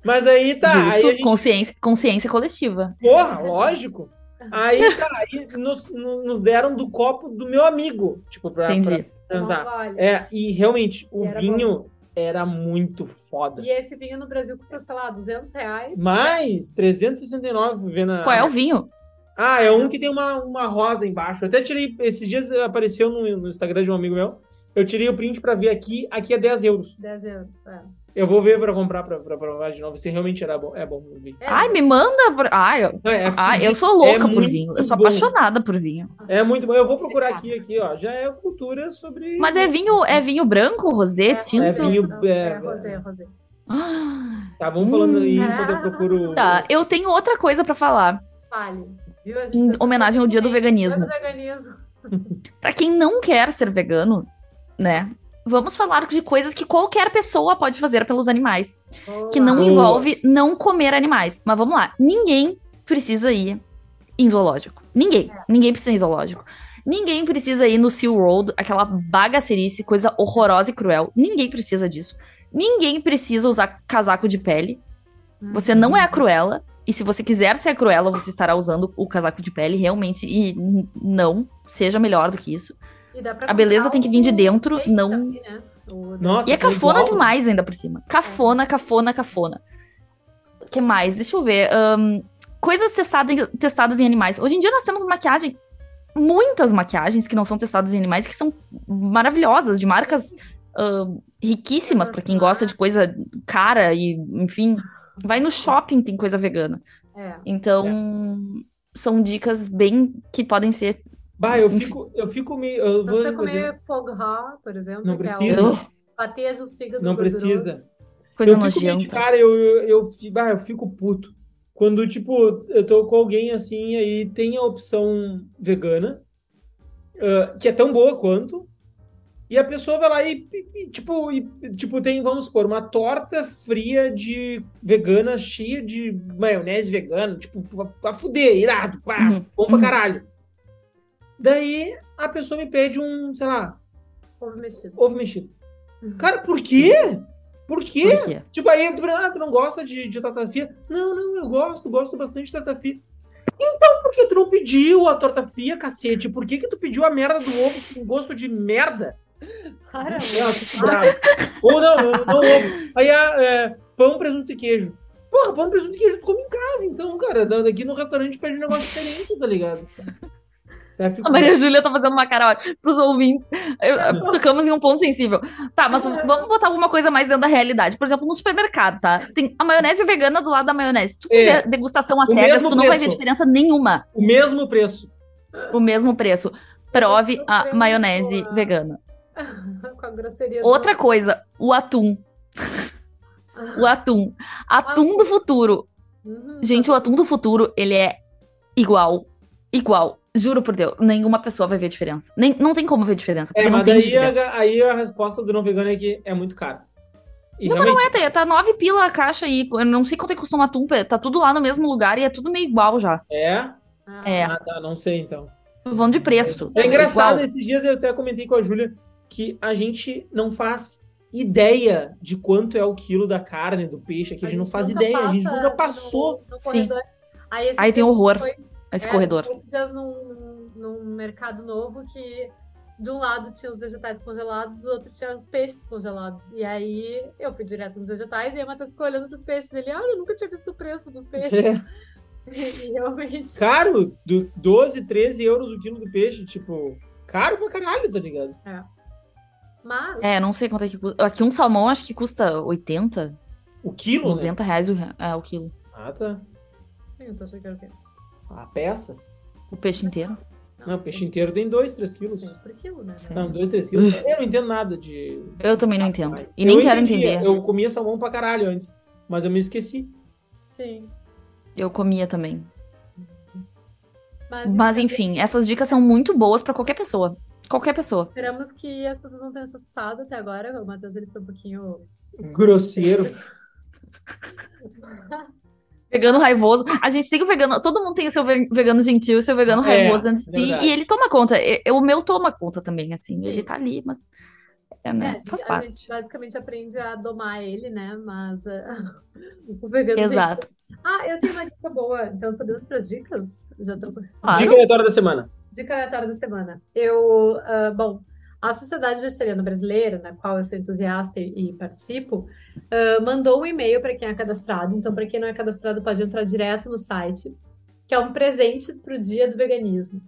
S3: Mas aí tá.
S2: Justo,
S3: aí gente...
S2: consciência, consciência coletiva.
S3: Porra, lógico. Aí tá, aí nos, nos deram do copo do meu amigo, tipo, pra,
S2: Entendi.
S3: pra andar. É, e realmente, o vinho bom. era muito foda.
S1: E esse vinho no Brasil custa, sei lá, 200 reais.
S3: Mais, 369 vendo
S2: Qual é o vinho?
S3: Ah, é um que tem uma, uma rosa embaixo. Eu até tirei, esses dias apareceu no, no Instagram de um amigo meu, eu tirei o print pra ver aqui, aqui é 10 euros.
S1: 10 euros, é.
S3: Eu vou ver pra comprar pra, pra provar de novo se realmente era bom. É bom o vinho.
S2: É. Ai, me manda. Por... Ai, eu... Não, é Ai, eu sou louca é por vinho. Eu sou bom. apaixonada por vinho.
S3: É muito bom. Eu vou procurar aqui, aqui, ó. Já é cultura sobre.
S2: Mas é vinho, é vinho branco, rosé, é, tinto?
S3: É vinho.
S1: É, é rosé, rosé.
S3: Tá, vamos falando aí hum, enquanto eu procuro.
S2: Tá, eu tenho outra coisa pra falar.
S1: Fale.
S2: Em homenagem ao dia do veganismo.
S1: Dia do veganismo.
S2: pra quem não quer ser vegano, né? Vamos falar de coisas que qualquer pessoa pode fazer pelos animais. Olá. Que não envolve não comer animais. Mas vamos lá. Ninguém precisa ir em zoológico. Ninguém. Ninguém precisa ir em zoológico. Ninguém precisa ir no Sea World, aquela bagacerice, coisa horrorosa e cruel. Ninguém precisa disso. Ninguém precisa usar casaco de pele. Você não é a Cruella. E se você quiser ser a Cruella, você estará usando o casaco de pele realmente. E não, seja melhor do que isso a beleza tem que vir de dentro, não. Também, né? Nossa, e é cafona igual. demais ainda por cima. Cafona, cafona, cafona. O que mais? Deixa eu ver. Um, coisas testadas, testadas em animais. Hoje em dia nós temos maquiagem, muitas maquiagens que não são testadas em animais, que são maravilhosas, de marcas uh, riquíssimas para quem gosta de coisa cara e, enfim, vai no shopping tem coisa vegana. É. Então, é. são dicas bem que podem ser
S3: Bah, eu fico, eu fico meio. Eu
S1: não precisa comer foie gras, por exemplo.
S3: Não precisa. É
S1: o fígado.
S3: Não precisa.
S2: Coisa eu nojenta. Meio,
S3: cara, eu, eu, eu, bah, eu fico puto. Quando, tipo, eu tô com alguém assim, aí tem a opção vegana, uh, que é tão boa quanto, e a pessoa vai lá e, e, tipo, e, tipo, tem, vamos supor, uma torta fria de vegana, cheia de maionese vegana, tipo, pra, pra fuder, irado, pá, uhum. bom pra uhum. caralho. Daí a pessoa me pede um, sei lá.
S1: Ovo mexido.
S3: Ovo mexido. Uhum. Cara, por quê? Por quê? Por quê? Tipo, aí tu, ah, tu não gosta de, de fria? Não, não, eu gosto, gosto bastante de fria. Então, por que tu não pediu a torta fria, cacete? Por que, que tu pediu a merda do ovo com gosto de merda?
S1: Para,
S3: Ou não, não, não ovo. Aí é, pão, presunto e queijo. Porra, pão, presunto e queijo tu come em casa, então, cara. Daqui no restaurante pede um negócio diferente, tá ligado?
S2: A Maria Júlia tá fazendo uma cara ótima pros ouvintes. Eu, (laughs) tocamos em um ponto sensível. Tá, mas vamos botar alguma coisa mais dentro da realidade. Por exemplo, no supermercado, tá? Tem a maionese vegana do lado da maionese. Se tu fizer é. degustação a cegas, tu não preço. vai ver diferença nenhuma.
S3: O mesmo preço.
S2: O mesmo preço. Prove a maionese vegana. (laughs)
S1: Com a grosseria.
S2: Outra coisa, o atum. o atum. Atum do futuro. Uhum. Gente, o atum do futuro, ele é igual. Igual Juro por Deus, nenhuma pessoa vai ver diferença. Nem, não tem como ver diferença.
S3: É,
S2: mas
S3: aí a, aí a resposta do não vegano é que é muito caro.
S2: E não, realmente... não é, tá, tá nove pila a caixa aí. Eu não sei quanto é que custa uma tumpa. Tá tudo lá no mesmo lugar e é tudo meio igual já.
S3: É?
S2: Ah. É.
S3: Ah, tá, não sei então.
S2: Vão de preço.
S3: É engraçado, igual. esses dias eu até comentei com a Júlia que a gente não faz ideia de quanto é o quilo da carne, do peixe, aqui a, a gente não faz ideia, a gente nunca passou.
S2: No, no Sim. Aí, aí tem horror. Foi esse é, corredor.
S1: dias num, num mercado novo que de um lado tinha os vegetais congelados, do outro tinha os peixes congelados. E aí eu fui direto nos vegetais e a Matheus ficou olhando pros peixes dele. Olha, eu nunca tinha visto o preço dos peixes. É. (laughs) E realmente.
S3: Caro, do 12, 13 euros o quilo do peixe, tipo, caro pra caralho, tá ligado?
S1: É. Mas.
S2: É, não sei quanto é que custa. Aqui um salmão acho que custa 80.
S3: O quilo?
S2: 90
S3: né?
S2: reais o, é, o quilo.
S3: Ah, tá.
S1: Sim, eu tô achando que era o quê?
S3: A peça?
S2: O peixe inteiro?
S3: Não, o peixe inteiro tem 2, 3 quilos.
S1: Por quilo, né?
S3: Não, 2, 3 quilos. eu não entendo nada de.
S2: Eu também não entendo. E nem eu quero entendia. entender.
S3: Eu comia salmão pra caralho antes, mas eu me esqueci.
S1: Sim.
S2: Eu comia também. Mas, mas enfim, essas dicas são muito boas para qualquer pessoa. Qualquer pessoa.
S1: Esperamos que as pessoas não tenham se assustado até agora. O Matheus ele foi um pouquinho.
S3: Grosseiro.
S1: mas (laughs) (laughs)
S2: Vegano raivoso. A gente tem o vegano. Todo mundo tem o seu vegano gentil e o seu vegano é, raivoso dentro de si. Verdade. E ele toma conta. O meu toma conta também, assim. Ele tá ali, mas.
S1: É, né? É, a, gente, a, gente, basicamente aprende a domar ele, né? Mas uh, (laughs) o vegano.
S2: Exato.
S1: Gentil... Ah, eu tenho uma dica boa. Então podemos para as dicas?
S3: Já tô... Claro. Dica aleatória da semana.
S1: Dica aleatória da semana. Eu. Uh, bom. A Sociedade Vegetariana Brasileira, na qual eu sou entusiasta e, e participo, uh, mandou um e-mail para quem é cadastrado. Então, para quem não é cadastrado, pode entrar direto no site, que é um presente para o Dia do Veganismo.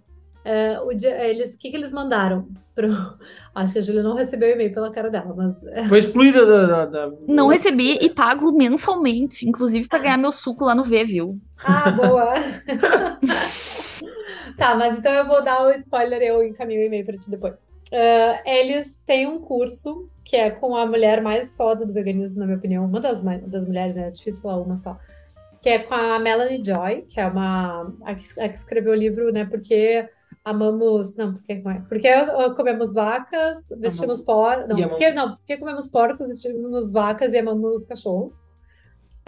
S1: Uh, o dia, eles, que, que eles mandaram? Pro... (laughs) Acho que a Júlia não recebeu o e-mail pela cara dela, mas. (laughs)
S3: Foi excluída da. da, da...
S2: Não recebi e pago mensalmente, inclusive para ganhar meu suco lá no V, viu?
S1: Ah, boa! (laughs) tá, mas então eu vou dar o spoiler, eu encaminho o e-mail para ti depois. Uh, eles têm um curso que é com a mulher mais foda do veganismo, na minha opinião, uma das, das mulheres, né? É difícil falar uma só. Que é com a Melanie Joy, que é uma. A que, a que escreveu o livro, né? Porque amamos. Não, porque, é? porque comemos vacas, vestimos porcos. Não, porque, não, porque comemos porcos, vestimos vacas e amamos cachorros.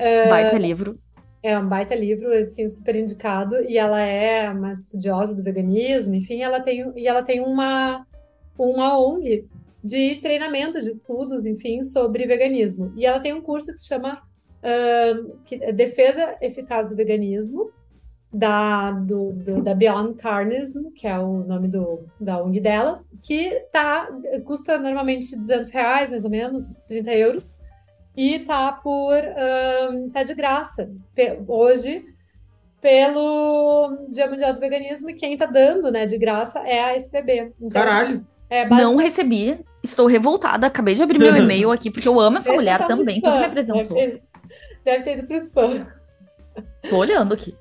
S2: Uh, baita livro.
S1: É um baita livro, assim, super indicado. E ela é uma estudiosa do veganismo, enfim, ela tem, e ela tem uma uma ONG de treinamento, de estudos, enfim, sobre veganismo. E ela tem um curso que se chama uh, que, é Defesa Eficaz do Veganismo, da, do, do, da Beyond Carnism, que é o nome do, da ONG dela, que tá, custa normalmente 200 reais, mais ou menos, 30 euros, e tá por um, tá de graça hoje pelo Dia Mundial do Veganismo e quem tá dando, né, de graça é a SVB.
S3: Então, Caralho!
S2: É, Não recebi. Estou revoltada. Acabei de abrir meu (laughs) e-mail aqui, porque eu amo essa deve mulher também. Tudo me apresentou.
S1: Deve, deve ter ido pro spam.
S2: Tô olhando aqui.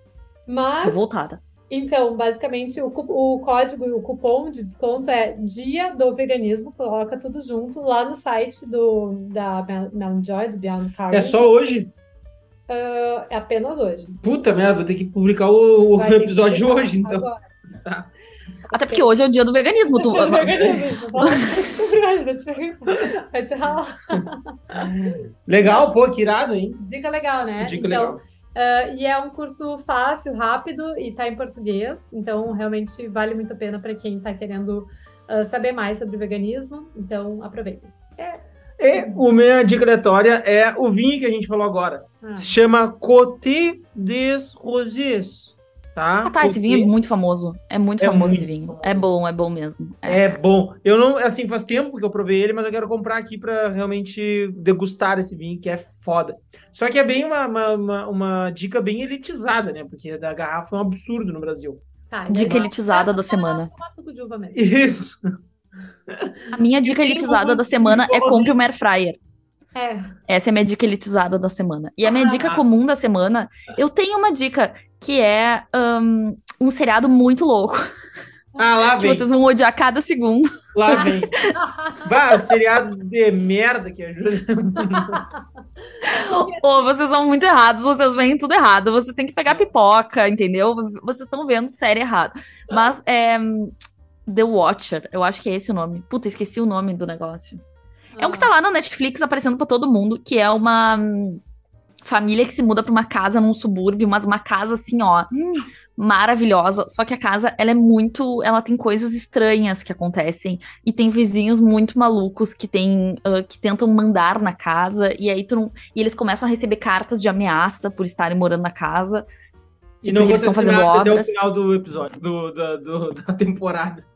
S1: Mas.
S2: Revoltada.
S1: Então, basicamente, o, o código e o cupom de desconto é Dia do Veganismo, coloca tudo junto lá no site do, da Joy do Beyond Carbon.
S3: É só hoje?
S1: Uh, é apenas hoje.
S3: Puta merda, vou ter que publicar o, o episódio hoje, então. Agora. Tá.
S2: Até porque hoje é o dia do veganismo. Tu... (laughs)
S1: É veganismo. Vai te ralar.
S3: Legal, pô, que irado, hein?
S1: Dica legal, né?
S3: Dica então, legal.
S1: Uh, e é um curso fácil, rápido e tá em português, então realmente vale muito a pena para quem está querendo uh, saber mais sobre veganismo. Então aproveitem.
S3: É. E a minha dica aleatória é o vinho que a gente falou agora. Ah. Se chama Côté des Roses. Tá?
S2: Ah, tá. Esse vinho é muito famoso. É muito é famoso muito esse vinho. Famoso. É bom, é bom mesmo.
S3: É. é. bom. Eu não, assim, faz tempo que eu provei ele, mas eu quero comprar aqui para realmente degustar esse vinho, que é foda. Só que é bem uma, uma, uma, uma dica bem elitizada, né? Porque da garrafa é um absurdo no Brasil.
S2: Tá, dica elitizada da semana.
S3: Isso.
S2: A minha dica elitizada da semana é compre uma air fryer.
S1: É.
S2: Essa é a minha dica elitizada da semana. E a minha ah, dica comum da semana, eu tenho uma dica que é um, um seriado muito louco.
S3: Ah, lá vem.
S2: Que vocês vão odiar cada segundo.
S3: Lá vem. Bah, seriado de merda que ajuda.
S2: Pô, vocês são muito errados, vocês veem tudo errado. Vocês têm que pegar pipoca, entendeu? Vocês estão vendo série errado. Mas é. The Watcher, eu acho que é esse o nome. Puta, esqueci o nome do negócio. É um que tá lá na Netflix aparecendo para todo mundo, que é uma família que se muda para uma casa num subúrbio, mas uma casa assim, ó, hum, maravilhosa. Só que a casa, ela é muito, ela tem coisas estranhas que acontecem e tem vizinhos muito malucos que tem, uh, que tentam mandar na casa e aí tu não, e eles começam a receber cartas de ameaça por estarem morando na casa.
S3: E não eles estão fazendo nada obras. até o final do episódio, do, do, do (laughs) da temporada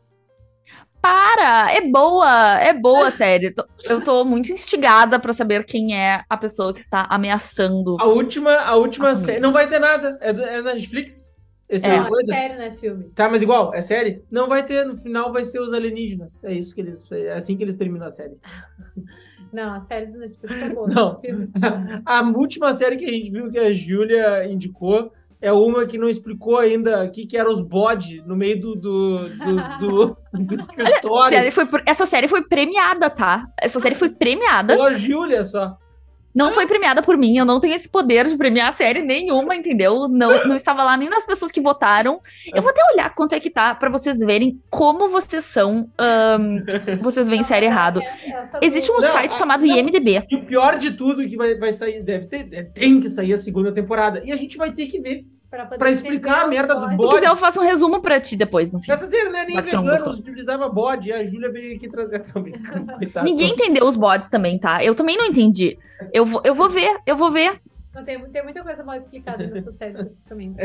S2: para! É boa! É boa a série. Eu tô muito instigada para saber quem é a pessoa que está ameaçando.
S3: A última, a última série. Não vai ter nada. É, do, é da Netflix?
S1: Esse é, é coisa? série, né? Filme.
S3: Tá, mas igual, é série? Não vai ter, no final vai ser os alienígenas. É isso que eles. É assim que eles terminam a série. (laughs)
S1: Não, a série do Netflix é boa.
S3: Não. (laughs) A última série que a gente viu que a Júlia indicou é uma que não explicou ainda o que, eram os bodes no meio do, do, do, do, (laughs) do escritório.
S2: Série foi, essa série foi premiada, tá? Essa série foi premiada.
S3: Pela Júlia só.
S2: Não foi premiada por mim, eu não tenho esse poder de premiar a série nenhuma, entendeu? Não, não estava lá nem nas pessoas que votaram. Eu vou até olhar quanto é que tá para vocês verem como vocês são. Um, (laughs) vocês veem série errado. Existe um não, site chamado não, IMDB.
S3: E o pior de tudo é que vai, vai sair, deve ter, tem que sair a segunda temporada. E a gente vai ter que ver Pra, explicar a merda dos bodes. Se quiser,
S2: eu faço um resumo pra ti depois. No
S3: fim. Essa não é nem vegano, utilizava bode. A Júlia veio aqui trazer. (laughs)
S2: Ninguém entendeu os bodes também, tá? Eu também não entendi. Eu vou, eu vou ver, eu vou ver.
S1: Não, tem, tem muita coisa mal explicada nessa série, especificamente.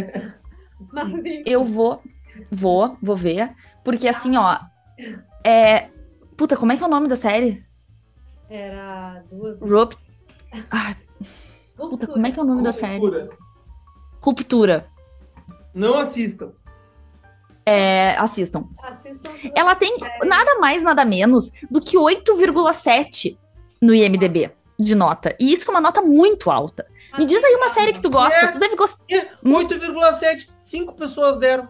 S2: eu vou, vou, vou ver. Porque assim, ó. É. Puta, como é que é o nome da série?
S1: Era duas.
S2: Rup... (laughs) Ah, puta, como é que é o nome da série? Ruptura.
S3: Não assistam.
S2: É, assistam. assistam Ela tem nada mais, nada menos do que 8,7 no IMDB de nota. E isso é uma nota muito alta. Me diz aí uma série que tu gosta. É, tu deve gostar.
S3: É, 8,7. Cinco pessoas deram.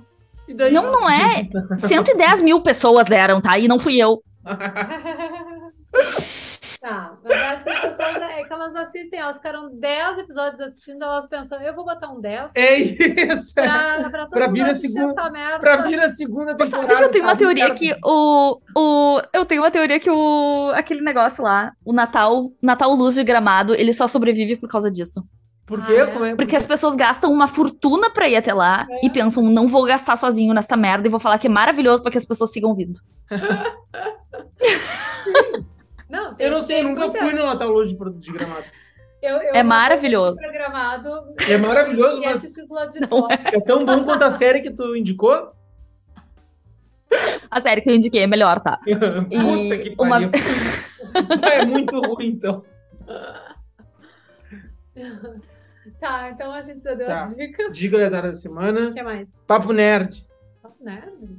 S2: não, não é. 110 (laughs) mil pessoas deram, tá? E não fui eu. (laughs)
S1: Tá, mas acho que as pessoas é que elas assistem, elas ficaram 10 episódios assistindo, elas pensam, eu vou botar um 10.
S3: É isso!
S1: Pra, pra,
S3: pra vir a segunda, pra vir a segunda temporada. Sabe
S2: que eu tenho uma teoria que o, o. Eu tenho uma teoria que o. aquele negócio lá, o Natal, Natal Luz de Gramado, ele só sobrevive por causa disso.
S3: Por quê? Ah, é?
S2: Porque as pessoas gastam uma fortuna pra ir até lá é. e pensam, não vou gastar sozinho nesta merda e vou falar que é maravilhoso para que as pessoas sigam vindo. (laughs) (laughs)
S1: Não,
S3: tem, eu não sei, nunca muita... fui no Natal Luz de, de Gramado.
S2: Eu, eu é maravilhoso.
S1: Programado,
S3: é maravilhoso, (laughs) mas é. é tão bom quanto a série que tu indicou?
S2: A série que eu indiquei é melhor, tá? (laughs)
S3: Puta e que uma... (laughs) é muito ruim, então.
S1: Tá, então a gente já deu tá. as dicas.
S3: Dica da semana.
S1: O que mais?
S3: Papo Nerd.
S1: Papo Nerd?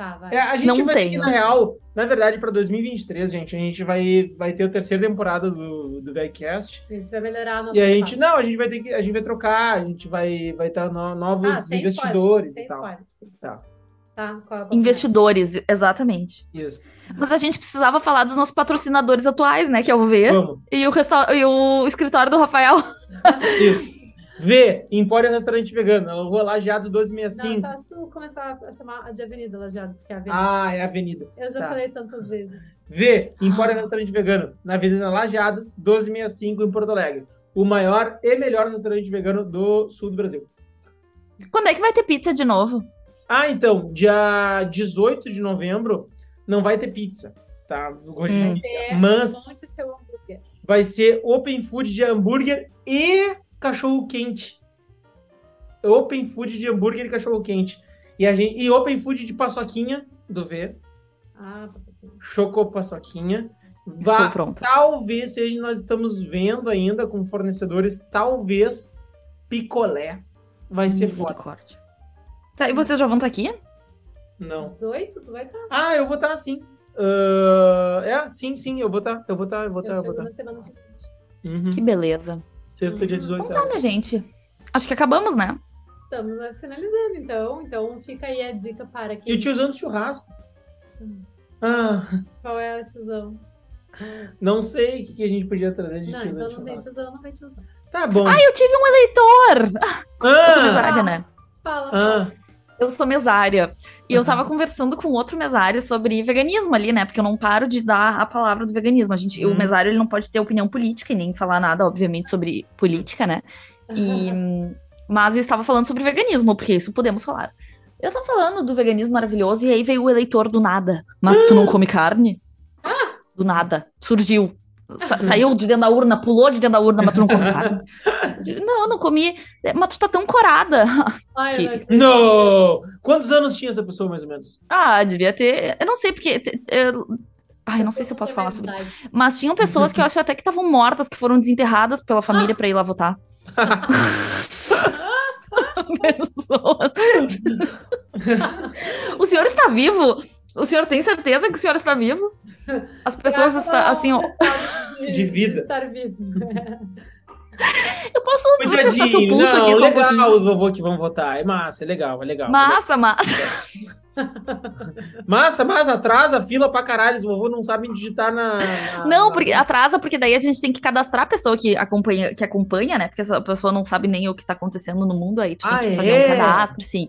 S1: Tá,
S3: vai. É, a gente não vai tem, ter, na real, na verdade, para 2023, gente, a gente vai, vai ter a terceira temporada do, do VegCast.
S1: A gente vai melhorar a nossa.
S3: E a gente, não, a gente vai ter que, a gente vai trocar, a gente vai vai estar no, novos ah, investidores e tal. Spoiler,
S1: tá. Tá,
S2: é Investidores, exatamente.
S3: Isso.
S2: Mas a gente precisava falar dos nossos patrocinadores atuais, né? Que é o V e o, e o escritório do Rafael.
S3: Isso. V, Empório Restaurante Vegano. Eu vou Lajeado 1265. Não,
S1: tá, se tu começar a chamar de Avenida Lajeado, porque é Avenida.
S3: Ah, é Avenida.
S1: Eu já tá. falei tantas vezes.
S3: V, Empório ah. Restaurante Vegano. Na Avenida Lajeado 1265, em Porto Alegre. O maior e melhor restaurante vegano do sul do Brasil.
S2: Quando é que vai ter pizza de novo?
S3: Ah, então, dia 18 de novembro não vai ter pizza, tá? Hum. Mas vai ser open food de hambúrguer e cachorro quente. Open food de hambúrguer e cachorro quente. E, a gente, e open food de paçoquinha do V.
S1: Ah, paçoquinha.
S3: Choco paçoquinha.
S2: Estou pronto.
S3: Talvez, se nós estamos vendo ainda com fornecedores, talvez picolé vai ser forte.
S2: Tá, e vocês já vão estar aqui?
S3: Não.
S1: 18? Tu vai estar?
S3: Ah, eu vou estar sim. Uh, é, sim, sim, eu vou estar. Eu vou estar, eu vou estar, eu, eu vou estar.
S1: na semana seguinte.
S2: Uhum. Que beleza.
S3: Sexta, dia 18.
S2: Então tá, minha gente. Acho que acabamos, né?
S1: Estamos finalizando, então. Então fica aí a dica para quem.
S3: E o tiozão do churrasco? Hum. Ah.
S1: Qual é o tiozão?
S3: Não sei o que a gente podia trazer de
S1: não,
S3: tiozão.
S1: Então não tem tiozão, não tem tiozão.
S3: Tá bom.
S2: Ah, eu tive um eleitor! Ah. Eu sou mesária, né?
S1: Fala.
S3: Ah.
S2: Eu sou mesária. E uhum. eu tava conversando com outro mesário sobre veganismo ali, né? Porque eu não paro de dar a palavra do veganismo. A gente, uhum. O mesário ele não pode ter opinião política e nem falar nada, obviamente, sobre política, né? E, mas eu estava falando sobre veganismo, porque isso podemos falar. Eu tava falando do veganismo maravilhoso e aí veio o eleitor do nada. Mas tu não (gasps) come carne?
S1: Ah!
S2: Do nada. Surgiu. Sa saiu de dentro da urna, pulou de dentro da urna, mas tu não come (laughs) carne. não, não comi. Mas tu tá tão corada.
S1: Ai,
S3: que... Não! Quantos anos tinha essa pessoa, mais ou menos?
S2: Ah, devia ter. Eu não sei, porque. Eu... Ai, não sei se eu posso falar sobre isso. Mas tinham pessoas que eu acho até que estavam mortas, que foram desenterradas pela família para ir lá votar. (laughs) (laughs) pessoas. o senhor está vivo? O senhor tem certeza que o senhor está vivo? As pessoas estão assim, ó.
S3: De vida.
S1: Estar vivo. (laughs)
S2: Eu posso testar seu pulso
S3: não,
S2: aqui
S3: só legal um os vovô que vão votar. É massa, é legal, é legal.
S2: Massa, massa. (laughs)
S3: Massa, massa, atrasa a fila pra caralho. Os vovô não sabem digitar na. na
S2: não,
S3: na...
S2: porque atrasa, porque daí a gente tem que cadastrar a pessoa que acompanha, que acompanha, né? Porque a pessoa não sabe nem o que tá acontecendo no mundo, aí tu
S3: ah,
S2: tem que
S3: é?
S2: fazer um cadastro, sim.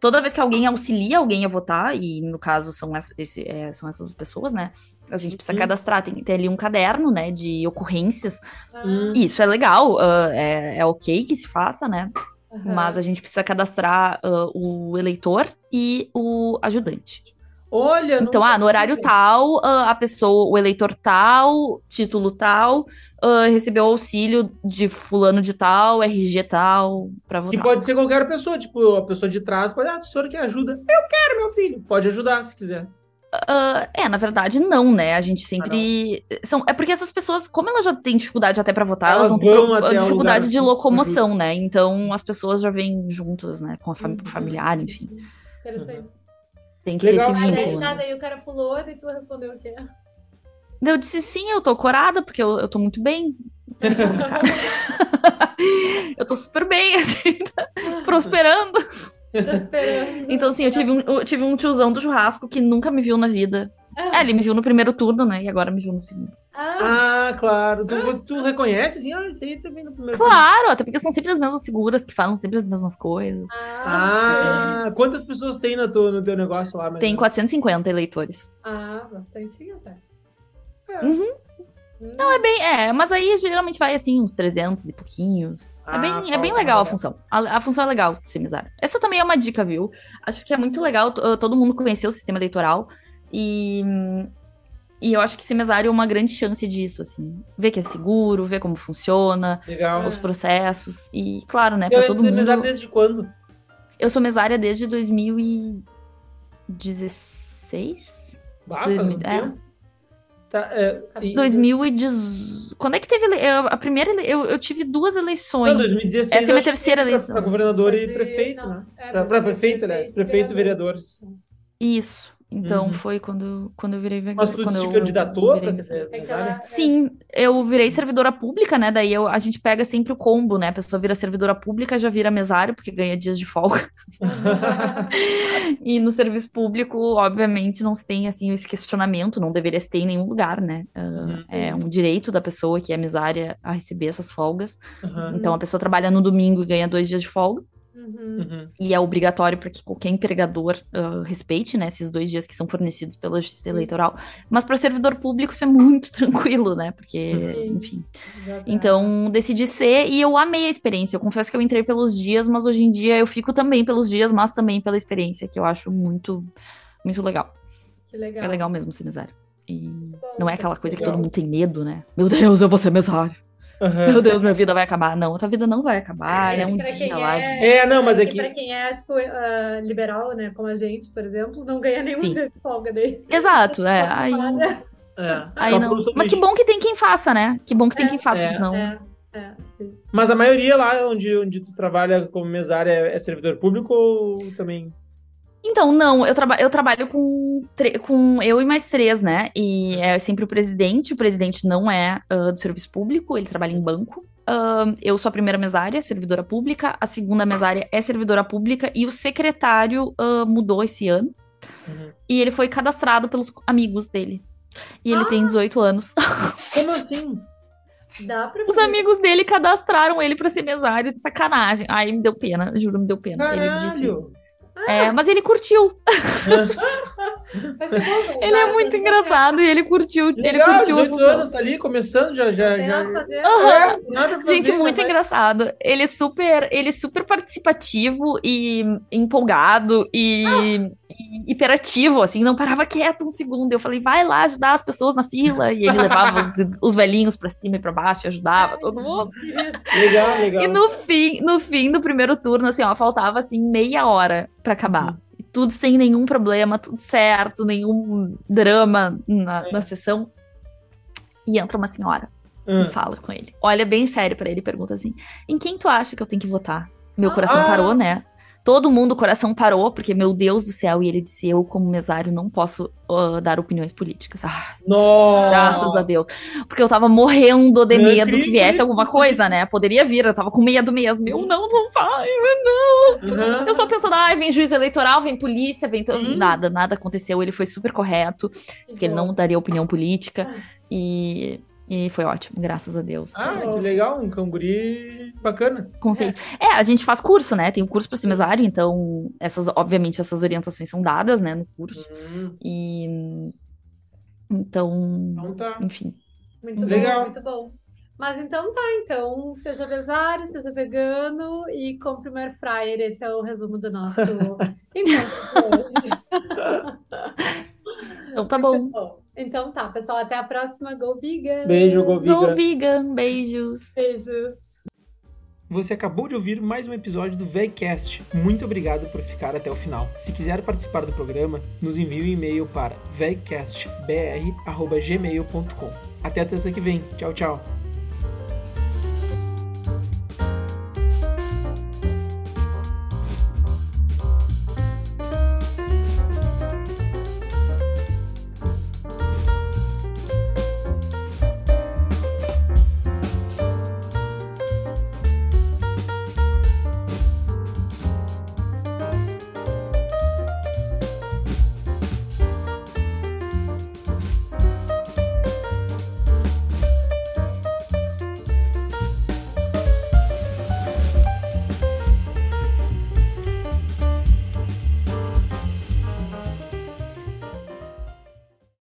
S2: Toda vez que alguém auxilia alguém a votar, e no caso são, essa, esse, é, são essas pessoas, né? A gente precisa uhum. cadastrar, tem que ter ali um caderno, né? De ocorrências. Uhum. Isso é legal, uh, é, é ok que se faça, né? Uhum. Mas a gente precisa cadastrar uh, o eleitor e o ajudante.
S3: Olha,
S2: então, ah, no horário tal, uh, a pessoa, o eleitor tal, título tal, uh, recebeu auxílio de fulano de tal, RG tal, para votar.
S3: Que pode ser qualquer pessoa, tipo, a pessoa de trás pode, ah, a senhora que ajuda. Eu quero, meu filho. Pode ajudar se quiser.
S2: Uh, é, na verdade, não, né? A gente sempre. Ah, são, é porque essas pessoas, como elas já têm dificuldade até para votar, elas, elas vão ter dificuldade de locomoção, né? Então as pessoas já vêm juntas, né? Com a fam uhum. familiar, enfim.
S1: Interessante.
S2: Tem que Legal. ter esse vínculo. Aí,
S1: né? nada, aí o cara pulou e tu respondeu o quê?
S2: Eu disse sim, eu tô corada, porque eu, eu tô muito bem. (laughs) eu tô super bem, (laughs) assim, tá prosperando. então, assim, eu tive, um, eu tive um tiozão do churrasco que nunca me viu na vida. Ah. É, ele me viu no primeiro turno, né? E agora me viu no segundo.
S3: Ah, ah claro. Tu, ah. tu reconhece, assim, ah, isso aí também no primeiro
S2: Claro,
S3: turno.
S2: até porque são sempre as mesmas figuras que falam sempre as mesmas coisas.
S3: Ah, ah quantas pessoas tem no teu, no teu negócio lá?
S2: Tem 450 eleitores.
S1: Ah, bastante até.
S2: É. Uhum. Não, é bem. É, mas aí geralmente vai assim, uns 300 e pouquinhos. É ah, é, bem, é bem legal a função. A, a, função é legal de ser mesário. Essa também é uma dica, viu? Acho que é muito legal todo mundo conhecer o sistema eleitoral. E, e eu acho que ser mesário é uma grande chance disso, assim. Ver que é seguro, ver como funciona,
S3: legal.
S2: os processos. E, claro, né, pra todo mundo.
S3: Você é mesário desde quando?
S2: Eu sou mesária desde 2016.
S3: Ah, 2000... faz um é. Tá, é,
S2: e... 2018. Quando é que teve a primeira? Eu, eu tive duas eleições. Não, 2016, Essa é a minha terceira eleição.
S3: Para governador e prefeito, não, né? É, para prefeito, né? Prefeito e vereadores.
S2: Isso. Então uhum. foi quando, quando eu virei
S3: vegana. Mas tu
S2: quando
S3: te candidatou para ser
S2: é Sim, eu virei servidora pública, né? Daí eu, a gente pega sempre o combo, né? A pessoa vira servidora pública, já vira mesário, porque ganha dias de folga. (laughs) e no serviço público, obviamente, não se tem assim esse questionamento, não deveria se ter em nenhum lugar, né? Uh, é um direito da pessoa que é mesária a receber essas folgas. Uhum. Então a pessoa trabalha no domingo e ganha dois dias de folga. Uhum. E é obrigatório para que qualquer empregador uh, respeite né, esses dois dias que são fornecidos pela Justiça Eleitoral. Mas para servidor público isso é muito (laughs) tranquilo, né? Porque, uhum. enfim. Então, decidi ser e eu amei a experiência. Eu confesso que eu entrei pelos dias, mas hoje em dia eu fico também pelos dias, mas também pela experiência, que eu acho muito, muito legal.
S1: Que legal.
S2: É legal mesmo ser mesário. E Bom, não é aquela coisa legal. que todo mundo tem medo, né? Meu Deus, eu vou ser mesário. Uhum. Meu Deus, minha vida vai acabar. Não, a tua vida não vai acabar. É, é um dia lá.
S1: É,
S2: de...
S3: é, não, mas é que.
S1: Pra quem é, tipo, uh, liberal, né? Como a gente, por exemplo, não ganha nenhum Sim. dia de folga dele.
S2: Exato, é. Aí. É. Aí não. Mas que bom que tem quem faça, né? Que bom que tem é, quem faça,
S1: é,
S2: senão.
S1: É, é,
S3: Mas a maioria lá onde, onde tu trabalha como mesária é servidor público ou também?
S2: Então, não, eu, traba eu trabalho com, com eu e mais três, né? E é sempre o presidente. O presidente não é uh, do serviço público, ele trabalha em banco. Uh, eu sou a primeira mesária, servidora pública. A segunda mesária é servidora pública. E o secretário uh, mudou esse ano. Uhum. E ele foi cadastrado pelos amigos dele. E ele ah! tem 18 anos.
S3: Como assim?
S2: Os amigos dele cadastraram ele pra ser mesário de sacanagem. Aí me deu pena, juro, me deu pena.
S3: Caralho.
S2: Ele disse isso. É, mas ele curtiu. (laughs) ele é muito engraçado e ele curtiu. Legal, ele curtiu
S3: 18 anos, tá ali começando, já. já, já... Uhum.
S2: É, Gente, muito né? engraçado. Ele é super, ele é super participativo e empolgado e, ah. e, hiperativo, assim, não parava quieto um segundo. Eu falei, vai lá ajudar as pessoas na fila. E ele levava os, os velhinhos pra cima e pra baixo e ajudava todo mundo.
S3: Legal, legal.
S2: E no fim, no fim do primeiro turno, assim, ó, faltava assim meia hora para acabar. Uhum. Tudo sem nenhum problema, tudo certo, nenhum drama na, é. na sessão. E entra uma senhora e ah. fala com ele. Olha bem sério para ele e pergunta assim: em quem tu acha que eu tenho que votar? Meu coração ah. parou, né? Todo mundo, o coração parou, porque, meu Deus do céu, e ele disse: Eu, como mesário, não posso uh, dar opiniões políticas. Ah,
S3: Nossa!
S2: Graças a Deus. Porque eu tava morrendo de medo que viesse alguma coisa, né? Poderia vir, eu tava com medo mesmo. Eu não, não vai, não. Uhum. Eu só pensando, ai, ah, vem juiz eleitoral, vem polícia, vem. Sim. Nada, nada aconteceu. Ele foi super correto. Disse que ele não daria opinião política. E e foi ótimo, graças a Deus.
S3: Ah, que legal, um canguri bacana.
S2: Conceito. É. é. a gente faz curso, né? Tem um curso para ser mesário, então essas, obviamente, essas orientações são dadas, né, no curso. Uhum. E então, então tá. enfim.
S1: Muito legal. Bom, muito bom. Mas então tá, então seja mesário, seja vegano e compre uma air fryer. Esse é o resumo do nosso (laughs) encontro hoje.
S2: Então tá bom.
S1: Então tá, pessoal, até a próxima. Go Vegan!
S3: Beijo, Go Vegan!
S2: Go Vegan! Beijos!
S1: Beijos!
S3: Você acabou de ouvir mais um episódio do VegCast. Muito obrigado por ficar até o final. Se quiser participar do programa, nos envie um e-mail para vegcastbr.gmail.com. Até a terça que vem. Tchau, tchau!